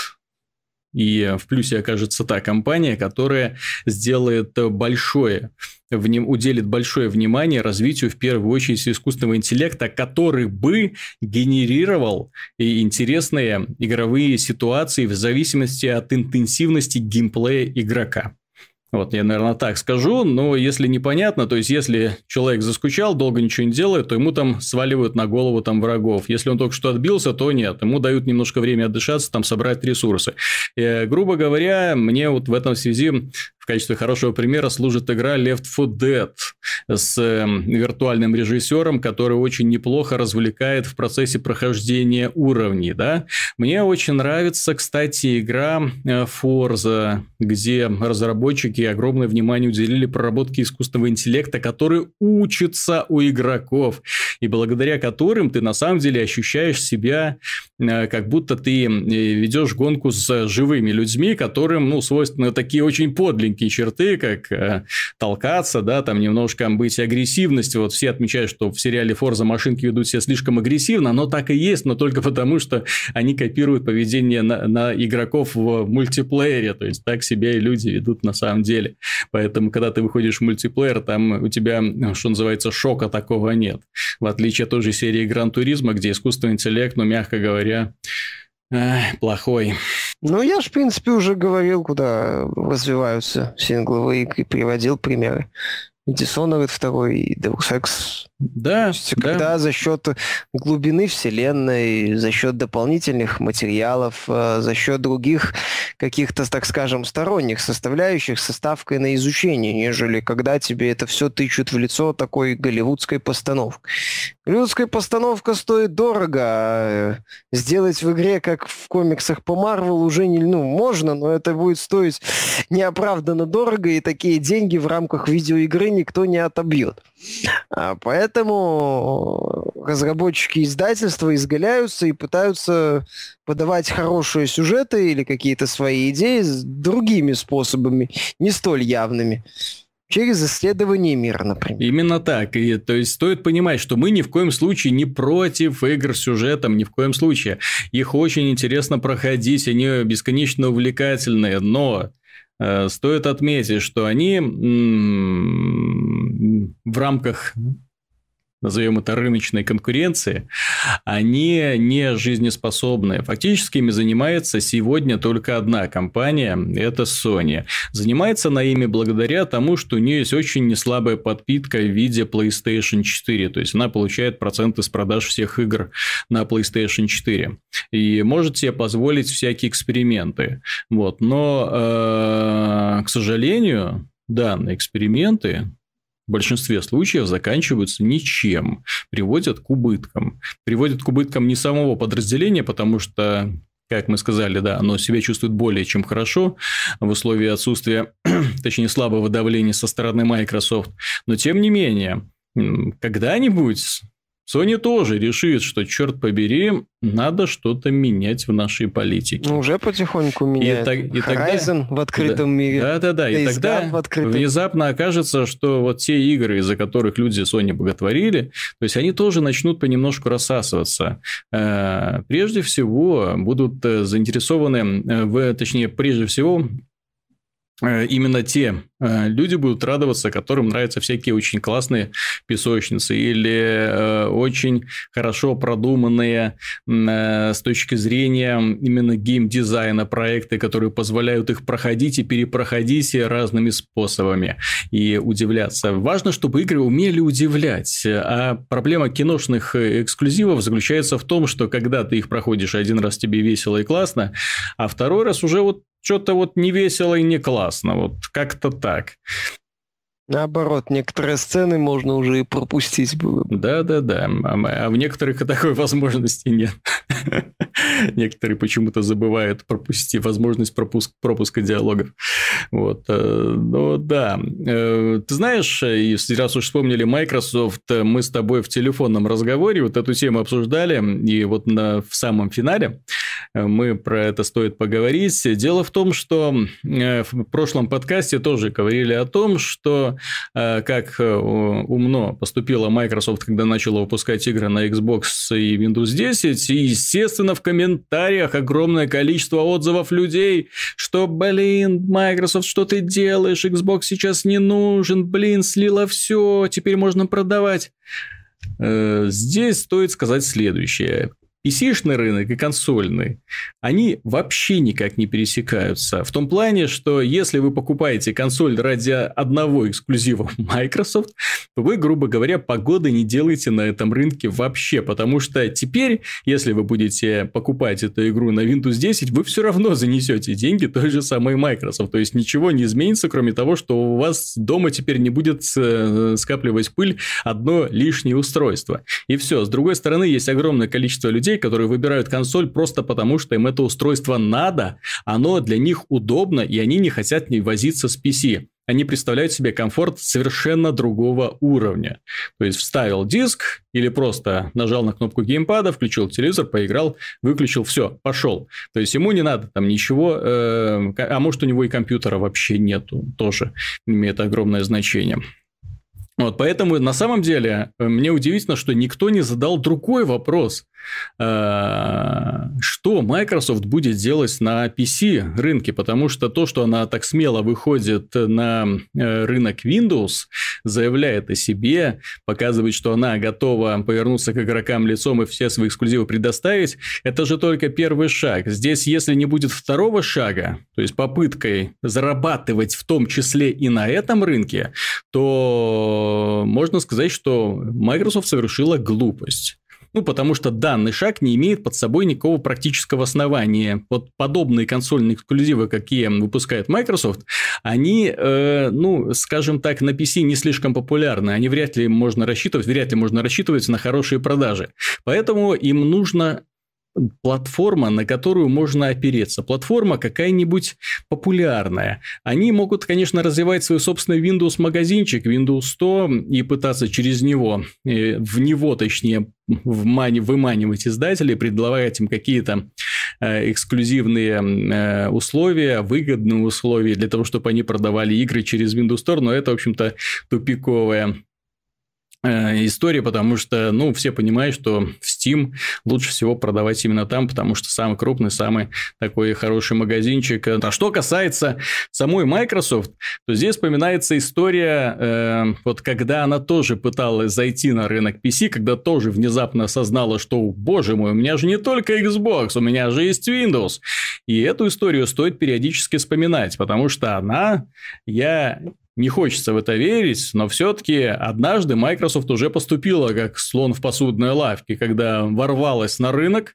И в плюсе окажется та компания, которая сделает большое уделит большое внимание развитию, в первую очередь, искусственного интеллекта, который бы генерировал интересные игровые ситуации в зависимости от интенсивности геймплея игрока. Вот, я, наверное, так скажу, но если непонятно, то есть, если человек заскучал, долго ничего не делает, то ему там сваливают на голову там врагов. Если он только что отбился, то нет, ему дают немножко времени отдышаться, там собрать ресурсы. И, э, грубо говоря, мне вот в этом связи в качестве хорошего примера служит игра Left 4 Dead с эм, виртуальным режиссером, который очень неплохо развлекает в процессе прохождения уровней. Да? Мне очень нравится, кстати, игра э, Forza, где разработчики огромное внимание уделили проработке искусственного интеллекта, который учится у игроков, и благодаря которым ты на самом деле ощущаешь себя, как будто ты э, ведешь гонку с живыми людьми, которым ну, свойственны такие очень маленькие черты, как э, толкаться, да, там немножко быть агрессивностью. Вот все отмечают, что в сериале Форза машинки ведут себя слишком агрессивно, но так и есть, но только потому, что они копируют поведение на, на игроков в мультиплеере, то есть так себя и люди ведут на самом деле. Поэтому, когда ты выходишь в мультиплеер, там у тебя, что называется, шока такого нет. В отличие от той же серии Гран Туризма, где искусственный интеллект, ну, мягко говоря, плохой. Ну, я же, в принципе, уже говорил, куда развиваются сингловые и приводил примеры. И Dishonored 2, и Deus Ex да, есть, да. Когда за счет глубины вселенной, за счет дополнительных материалов, э, за счет других каких-то, так скажем, сторонних составляющих со ставкой на изучение, нежели когда тебе это все тычут в лицо такой голливудской постановкой. Голливудская постановка стоит дорого, а сделать в игре, как в комиксах по Марвел, уже не, ну, можно, но это будет стоить неоправданно дорого, и такие деньги в рамках видеоигры никто не отобьет. А поэтому разработчики издательства изгаляются и пытаются подавать хорошие сюжеты или какие-то свои идеи другими способами, не столь явными. Через исследование мира, например. Именно так. И, то есть стоит понимать, что мы ни в коем случае не против игр с сюжетом, ни в коем случае. Их очень интересно проходить, они бесконечно увлекательные, но Э, стоит отметить, что они в рамках назовем это рыночной конкуренции, они не жизнеспособны. Фактически ими занимается сегодня только одна компания, это Sony. Занимается она ими благодаря тому, что у нее есть очень неслабая подпитка в виде PlayStation 4, то есть она получает проценты с продаж всех игр на PlayStation 4 и может себе позволить всякие эксперименты. Вот. Но, э, к сожалению, данные эксперименты в большинстве случаев заканчиваются ничем, приводят к убыткам. Приводят к убыткам не самого подразделения, потому что как мы сказали, да, оно себя чувствует более чем хорошо в условии отсутствия, точнее, слабого давления со стороны Microsoft. Но, тем не менее, когда-нибудь Sony тоже решит, что, черт побери, надо что-то менять в нашей политике. Ну, уже потихоньку меняют. И, и Horizon тогда, в открытом да, мире. Да-да-да, и тогда внезапно окажется, что вот те игры, из-за которых люди Sony боготворили, то есть они тоже начнут понемножку рассасываться. Э, прежде всего будут э, заинтересованы, э, в, точнее, прежде всего именно те э, люди будут радоваться, которым нравятся всякие очень классные песочницы или э, очень хорошо продуманные с точки зрения именно геймдизайна проекты, которые позволяют их проходить и перепроходить разными способами и удивляться. Важно, чтобы игры умели удивлять. А проблема киношных эксклюзивов заключается в том, что когда ты их проходишь один раз тебе весело и классно, а второй раз уже вот что-то вот не весело и не классно. Вот как-то так. Наоборот, некоторые сцены можно уже и пропустить было бы. Да-да-да, а в некоторых такой возможности нет. Некоторые почему-то забывают пропустить возможность пропуск, пропуска диалогов. Вот. Э, ну да. Э, ты знаешь, если раз уж вспомнили Microsoft, мы с тобой в телефонном разговоре вот эту тему обсуждали, и вот на, в самом финале мы про это стоит поговорить. Дело в том, что в прошлом подкасте тоже говорили о том, что как умно поступила Microsoft, когда начала выпускать игры на Xbox и Windows 10, и, естественно, в комментариях огромное количество отзывов людей, что, блин, Microsoft, что ты делаешь, Xbox сейчас не нужен, блин, слила все, теперь можно продавать. Э, здесь стоит сказать следующее. PC-шный рынок и консольный, они вообще никак не пересекаются. В том плане, что если вы покупаете консоль ради одного эксклюзива Microsoft, то вы, грубо говоря, погоды не делаете на этом рынке вообще. Потому что теперь, если вы будете покупать эту игру на Windows 10, вы все равно занесете деньги той же самой Microsoft. То есть ничего не изменится, кроме того, что у вас дома теперь не будет э, скапливать пыль одно лишнее устройство. И все. С другой стороны, есть огромное количество людей, людей, которые выбирают консоль просто потому, что им это устройство надо, оно для них удобно, и они не хотят не возиться с PC. Они представляют себе комфорт совершенно другого уровня. То есть вставил диск или просто нажал на кнопку геймпада, включил телевизор, поиграл, выключил, все, пошел. То есть ему не надо там ничего, э, а может у него и компьютера вообще нету, тоже имеет огромное значение. Вот, поэтому на самом деле э, мне удивительно, что никто не задал другой вопрос. Э, что Microsoft будет делать на PC рынке, потому что то, что она так смело выходит на э, рынок Windows, заявляет о себе, показывает, что она готова повернуться к игрокам лицом и все свои эксклюзивы предоставить, это же только первый шаг. Здесь, если не будет второго шага, то есть попыткой зарабатывать в том числе и на этом рынке, то можно сказать, что Microsoft совершила глупость. Ну, потому что данный шаг не имеет под собой никакого практического основания. Вот подобные консольные эксклюзивы, какие выпускает Microsoft, они, э, ну, скажем так, на PC не слишком популярны. Они вряд ли можно рассчитывать, вряд ли можно рассчитывать на хорошие продажи. Поэтому им нужно платформа, на которую можно опереться. Платформа какая-нибудь популярная. Они могут, конечно, развивать свой собственный Windows-магазинчик, Windows 100, и пытаться через него, э, в него, точнее, выманивать издателей, предлагать им какие-то э, эксклюзивные э, условия, выгодные условия для того, чтобы они продавали игры через Windows Store, но это, в общем-то, тупиковая история, потому что, ну, все понимают, что в Steam лучше всего продавать именно там, потому что самый крупный, самый такой хороший магазинчик. А что касается самой Microsoft, то здесь вспоминается история, э, вот когда она тоже пыталась зайти на рынок PC, когда тоже внезапно осознала, что, боже мой, у меня же не только Xbox, у меня же есть Windows. И эту историю стоит периодически вспоминать, потому что она, я не хочется в это верить, но все-таки однажды Microsoft уже поступила как слон в посудной лавке, когда ворвалась на рынок,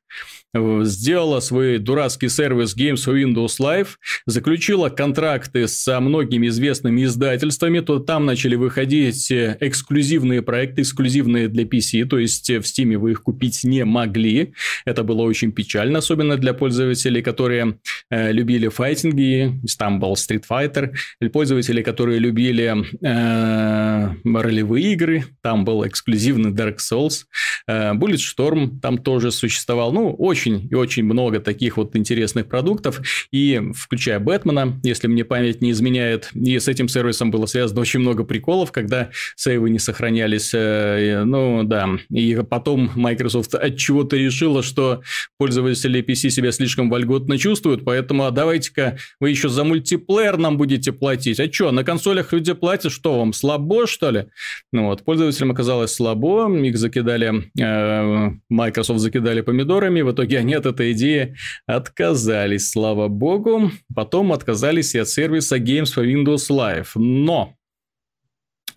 сделала свой дурацкий сервис Games for Windows Live, заключила контракты со многими известными издательствами, то там начали выходить эксклюзивные проекты, эксклюзивные для PC, то есть в Steam вы их купить не могли. Это было очень печально, особенно для пользователей, которые э, любили файтинги, там был Street Fighter, или пользователей, которые любили э, ролевые игры, там был эксклюзивный Dark Souls, э, Bulletstorm там тоже существовал, ну, очень очень и очень много таких вот интересных продуктов, и включая Бэтмена, если мне память не изменяет, и с этим сервисом было связано очень много приколов, когда сейвы не сохранялись, э, ну да, и потом Microsoft от чего-то решила, что пользователи PC себя слишком вольготно чувствуют, поэтому а давайте-ка вы еще за мультиплеер нам будете платить. А что, на консолях люди платят, что вам, слабо, что ли? Ну вот, пользователям оказалось слабо, их закидали, э, Microsoft закидали помидорами, в итоге итоге они от этой идеи отказались, слава богу. Потом отказались и от сервиса Games for Windows Live. Но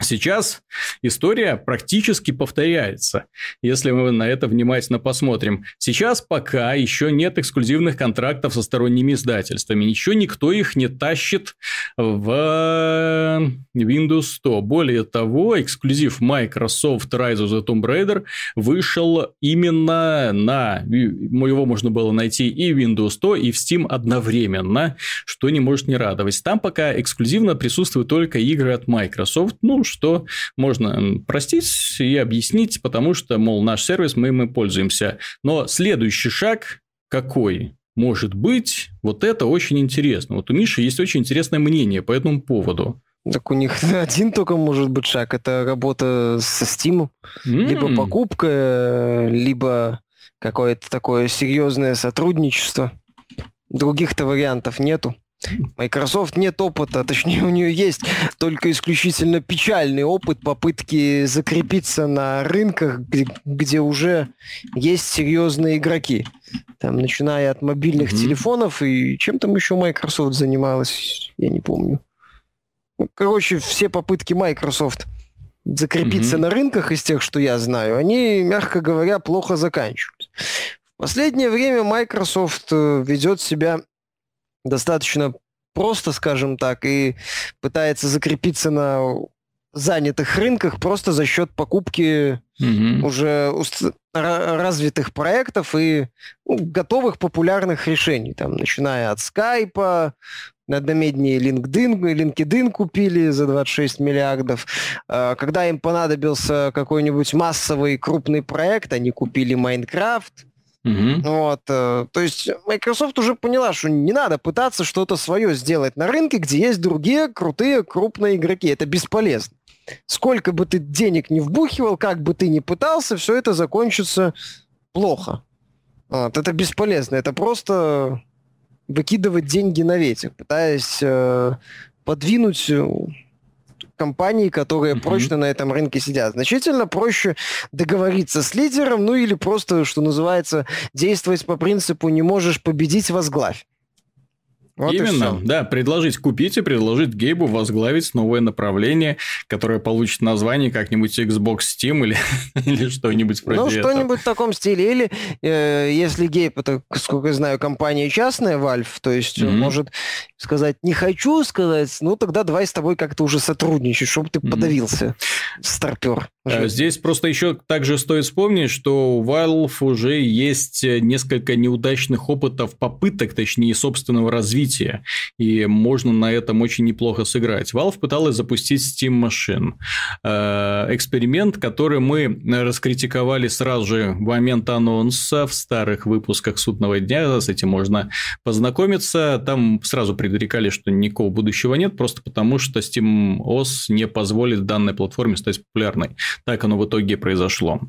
Сейчас история практически повторяется, если мы на это внимательно посмотрим. Сейчас пока еще нет эксклюзивных контрактов со сторонними издательствами. Еще никто их не тащит в Windows 100. Более того, эксклюзив Microsoft Rise of the Tomb Raider вышел именно на... Его можно было найти и в Windows 100, и в Steam одновременно, что не может не радовать. Там пока эксклюзивно присутствуют только игры от Microsoft. Ну, что можно простить и объяснить, потому что, мол, наш сервис, мы мы пользуемся. Но следующий шаг какой может быть, вот это очень интересно. Вот у Миши есть очень интересное мнение по этому поводу. Так у них один только может быть шаг. Это работа со Steam. Mm. Либо покупка, либо какое-то такое серьезное сотрудничество. Других-то вариантов нету. Microsoft нет опыта, точнее у нее есть только исключительно печальный опыт попытки закрепиться на рынках, где, где уже есть серьезные игроки. Там, начиная от мобильных mm-hmm. телефонов и чем там еще Microsoft занималась, я не помню. Ну, короче, все попытки Microsoft закрепиться mm-hmm. на рынках из тех, что я знаю, они, мягко говоря, плохо заканчиваются. В последнее время Microsoft э, ведет себя достаточно просто, скажем так, и пытается закрепиться на занятых рынках просто за счет покупки mm-hmm. уже развитых проектов и ну, готовых популярных решений, там, начиная от скайпа, на домеднее LinkedIn, LinkedIn купили за 26 миллиардов. А, когда им понадобился какой-нибудь массовый крупный проект, они купили Майнкрафт, Угу. Вот, э, то есть Microsoft уже поняла, что не надо пытаться что-то свое сделать на рынке, где есть другие крутые крупные игроки. Это бесполезно. Сколько бы ты денег не вбухивал, как бы ты ни пытался, все это закончится плохо. Вот, это бесполезно. Это просто выкидывать деньги на ветер, пытаясь э, подвинуть э, компаний, которые mm-hmm. прочно на этом рынке сидят. Значительно проще договориться с лидером, ну или просто, что называется, действовать по принципу «не можешь победить, возглавь». Вот Именно, да, предложить купить и предложить Гейбу возглавить новое направление, которое получит название как-нибудь Xbox Steam или, или что-нибудь вроде Ну, что-нибудь в таком стиле. Или, э, если Гейб, это, сколько я знаю, компания частная, Valve, то есть mm-hmm. может сказать, не хочу сказать, ну, тогда давай с тобой как-то уже сотрудничать, чтобы ты mm-hmm. подавился, старпер. Э, здесь просто еще также стоит вспомнить, что у Valve уже есть несколько неудачных опытов, попыток, точнее, собственного развития развития, и можно на этом очень неплохо сыграть. Valve пыталась запустить Steam Machine. Э, эксперимент, который мы раскритиковали сразу же в момент анонса в старых выпусках «Судного дня», с этим можно познакомиться. Там сразу предрекали, что никакого будущего нет, просто потому что Steam OS не позволит данной платформе стать популярной. Так оно в итоге произошло.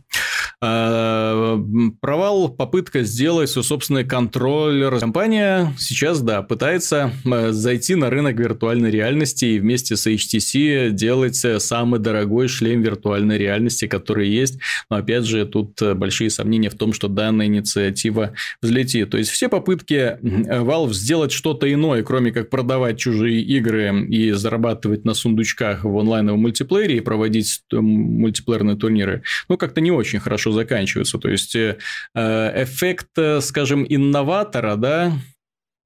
Э, провал, попытка сделать свой собственный контроллер. Компания сейчас, да, пытается э, зайти на рынок виртуальной реальности и вместе с HTC делать э, самый дорогой шлем виртуальной реальности, который есть. Но опять же, тут большие сомнения в том, что данная инициатива взлетит. То есть все попытки Valve сделать что-то иное, кроме как продавать чужие игры и зарабатывать на сундучках в онлайновом мультиплеере и проводить мультиплеерные турниры, ну, как-то не очень хорошо хорошо заканчиваются. То есть э, эффект, э, скажем, инноватора, да,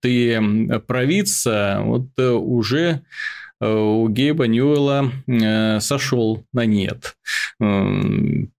ты провидца, вот э, уже у Гейба Ньюэлла сошел на нет.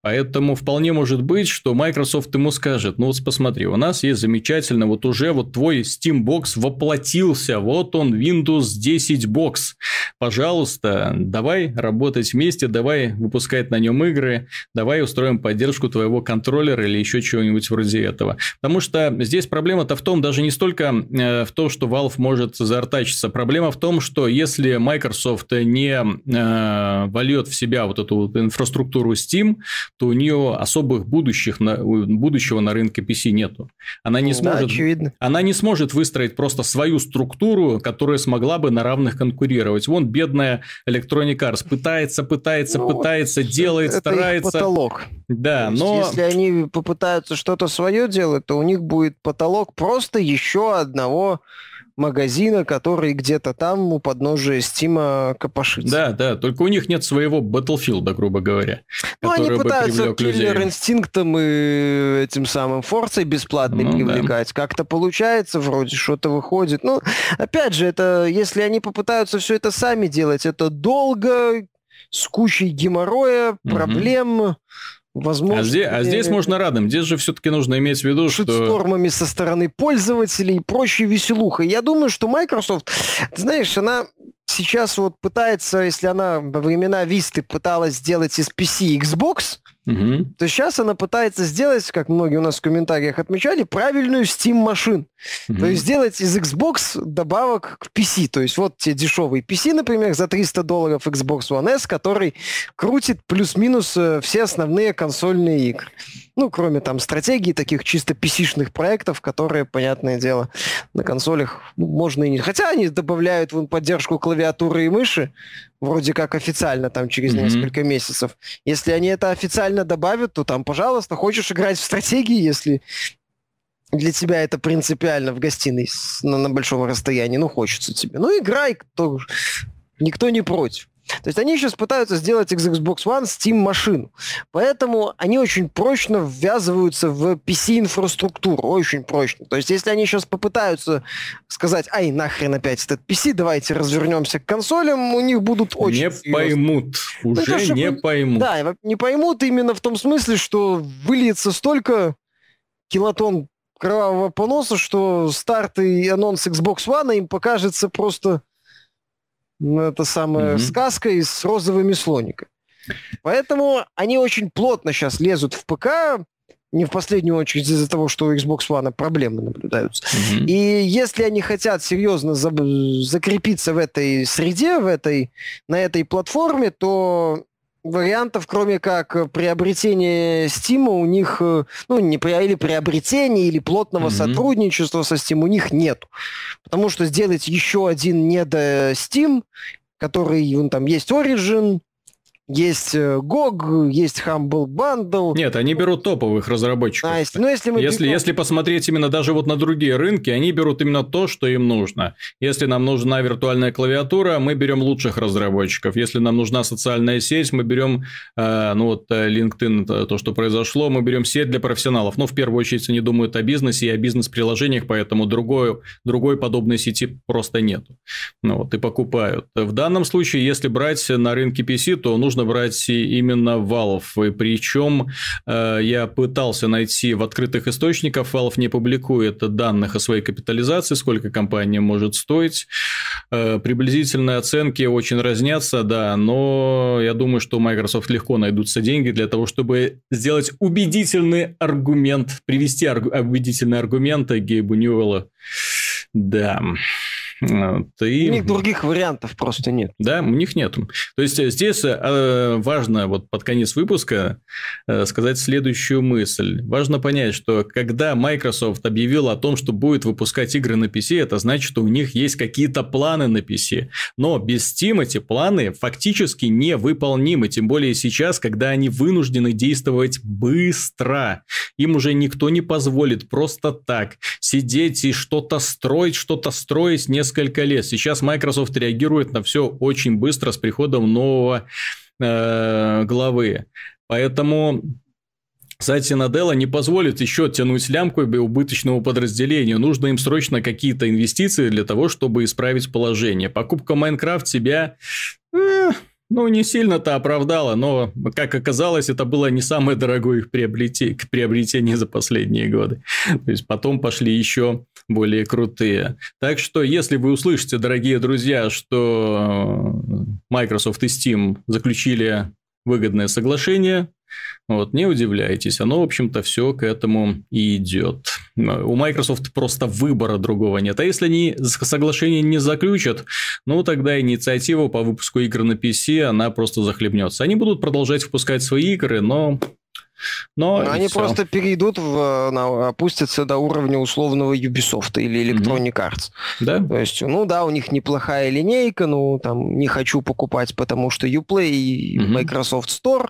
Поэтому вполне может быть, что Microsoft ему скажет, ну вот посмотри, у нас есть замечательно, вот уже вот твой Steam Box воплотился, вот он Windows 10 Box. Пожалуйста, давай работать вместе, давай выпускать на нем игры, давай устроим поддержку твоего контроллера или еще чего-нибудь вроде этого. Потому что здесь проблема-то в том, даже не столько э, в том, что Valve может заортачиться, проблема в том, что если Microsoft не э, вольет в себя вот эту вот инфраструктуру Steam, то у нее особых будущих на, будущего на рынке PC нету. Она не, сможет, очевидно. она не сможет выстроить просто свою структуру, которая смогла бы на равных конкурировать. Вон бедная Electronic Arts пытается, пытается, ну, пытается, делает, это старается. Их потолок. Да, но... Если они попытаются что-то свое делать, то у них будет потолок просто еще одного магазина, который где-то там у подножия Стима копошится. Да, да, только у них нет своего Battlefield, грубо говоря. Ну, они пытаются Killer инстинктом и этим самым Форцей бесплатно ну, привлекать. Да. Как-то получается, вроде что-то выходит. Ну, опять же, это если они попытаются все это сами делать, это долго, с кучей геморроя, проблем. Угу Возможно, а здесь, а здесь можно радым. Здесь же все-таки нужно иметь в виду, что... Шитстормами со стороны пользователей и прочей веселухой. Я думаю, что Microsoft, знаешь, она сейчас вот пытается, если она во времена Висты пыталась сделать из PC Xbox, Угу. То сейчас она пытается сделать, как многие у нас в комментариях отмечали, правильную Steam машин. Угу. То есть сделать из Xbox добавок к PC. То есть вот те дешевые PC, например, за 300 долларов Xbox One S, который крутит плюс-минус э, все основные консольные игры. Ну, кроме там стратегии, таких чисто PC-шных проектов, которые, понятное дело, на консолях ну, можно и не... Хотя они добавляют вон, поддержку клавиатуры и мыши, вроде как официально там через mm-hmm. несколько месяцев. Если они это официально добавят, то там, пожалуйста, хочешь играть в стратегии, если для тебя это принципиально в гостиной на, на большом расстоянии, ну, хочется тебе. Ну, играй, кто, никто не против. То есть они сейчас пытаются сделать из Xbox One Steam-машину. Поэтому они очень прочно ввязываются в PC-инфраструктуру. Очень прочно. То есть если они сейчас попытаются сказать, ай, нахрен опять этот PC, давайте развернемся к консолям, у них будут очень... Не серьезно. поймут. Ну, Уже ну, то, не поймут. Да, не поймут именно в том смысле, что выльется столько килотон кровавого поноса, что старт и анонс Xbox One им покажется просто ну, это самая mm-hmm. сказка с розовыми слониками. Поэтому они очень плотно сейчас лезут в ПК, не в последнюю очередь из-за того, что у Xbox One проблемы наблюдаются. Mm-hmm. И если они хотят серьезно за- закрепиться в этой среде, в этой, на этой платформе, то вариантов, кроме как приобретения Steam, у них, э, ну, не при, или приобретения, или плотного mm-hmm. сотрудничества со Steam у них нет. Потому что сделать еще один не до Steam, который, он там есть Origin, есть GOG, э, есть Humble Bundle. Нет, они берут топовых разработчиков. А, если, ну, если, мы если, берем... если посмотреть именно даже вот на другие рынки, они берут именно то, что им нужно. Если нам нужна виртуальная клавиатура, мы берем лучших разработчиков. Если нам нужна социальная сеть, мы берем, э, ну вот э, LinkedIn, то, что произошло, мы берем сеть для профессионалов. Но в первую очередь они думают о бизнесе и о бизнес-приложениях, поэтому другой, другой подобной сети просто нет. Ну вот, и покупают. В данном случае, если брать на рынке PC, то нужно нужно брать именно Valve. И причем э, я пытался найти в открытых источниках, Valve не публикует данных о своей капитализации, сколько компания может стоить. Э, приблизительные оценки очень разнятся, да, но я думаю, что у Microsoft легко найдутся деньги для того, чтобы сделать убедительный аргумент, привести аргу- убедительные аргументы Гейбу Ньюэлла. Да. Ты... У них других вариантов просто нет. Да, у них нет. То есть э, здесь э, важно вот под конец выпуска э, сказать следующую мысль. Важно понять, что когда Microsoft объявил о том, что будет выпускать игры на PC, это значит, что у них есть какие-то планы на PC. Но без Steam эти планы фактически невыполнимы. Тем более сейчас, когда они вынуждены действовать быстро. Им уже никто не позволит просто так сидеть и что-то строить, что-то строить не несколько лет. Сейчас Microsoft реагирует на все очень быстро с приходом нового э, главы. Поэтому Сатья Наделла не позволит еще тянуть лямку убыточному подразделению. Нужно им срочно какие-то инвестиции для того, чтобы исправить положение. Покупка Майнкрафт себя э, ну, не сильно-то оправдало, но, как оказалось, это было не самое дорогое их приобретение, за последние годы. То есть, потом пошли еще более крутые. Так что, если вы услышите, дорогие друзья, что Microsoft и Steam заключили выгодное соглашение, вот, не удивляйтесь, оно, в общем-то, все к этому и идет. У Microsoft просто выбора другого нет. А если они соглашение не заключат, ну, тогда инициатива по выпуску игр на PC, она просто захлебнется. Они будут продолжать выпускать свои игры, но но Они все. просто перейдут, в, на, опустятся до уровня условного Ubisoft или Electronic mm-hmm. Arts. Да? То есть, ну да, у них неплохая линейка, ну там не хочу покупать, потому что Uplay и mm-hmm. Microsoft Store,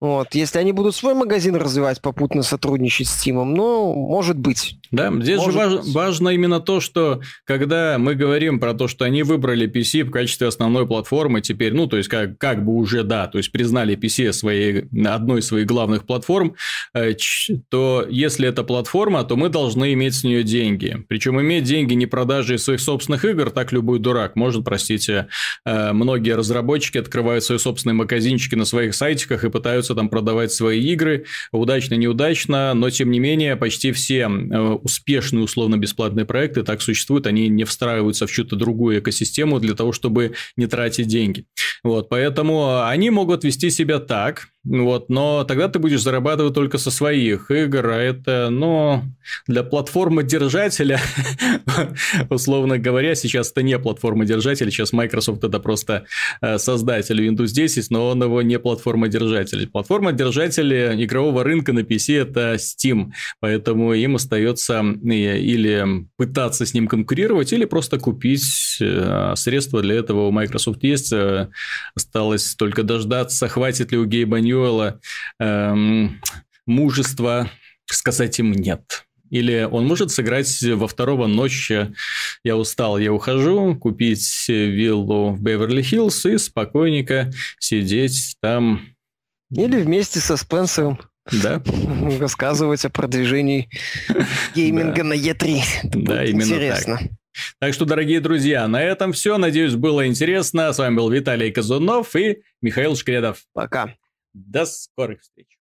вот. Если они будут свой магазин развивать, попутно сотрудничать с Steam, ну, может быть. Да, здесь может же важ, быть. важно именно то, что когда мы говорим про то, что они выбрали PC в качестве основной платформы теперь, ну, то есть как, как бы уже, да, то есть признали PC своей, одной из своих главных платформ, э, то если это платформа, то мы должны иметь с нее деньги. Причем иметь деньги не продажи своих собственных игр, так любой дурак может, простите, э, многие разработчики открывают свои собственные магазинчики на своих сайтиках и пытаются пытаются там продавать свои игры, удачно, неудачно, но тем не менее почти все э, успешные условно-бесплатные проекты так существуют, они не встраиваются в чью-то другую экосистему для того, чтобы не тратить деньги. Вот, поэтому они могут вести себя так, вот, но тогда ты будешь зарабатывать только со своих игр, а это, ну, для платформы-держателя, условно говоря, сейчас это не платформа-держатель, сейчас Microsoft это просто э, создатель Windows 10, но он его не платформа-держатель. Платформа-держатель игрового рынка на PC это Steam, поэтому им остается э, или пытаться с ним конкурировать, или просто купить э, средства для этого у Microsoft есть, осталось только дождаться, хватит ли у Гейба Нью Ньюэлла эм, мужества сказать им «нет». Или он может сыграть во второго ночи «Я устал, я ухожу», купить виллу в Беверли-Хиллз и спокойненько сидеть там. Или вместе со Спенсером. Да. Рассказывать о продвижении гейминга на Е3. Да, именно Интересно. так. Так что, дорогие друзья, на этом все. Надеюсь, было интересно. С вами был Виталий Казунов и Михаил Шкредов. Пока. До скорых встреч!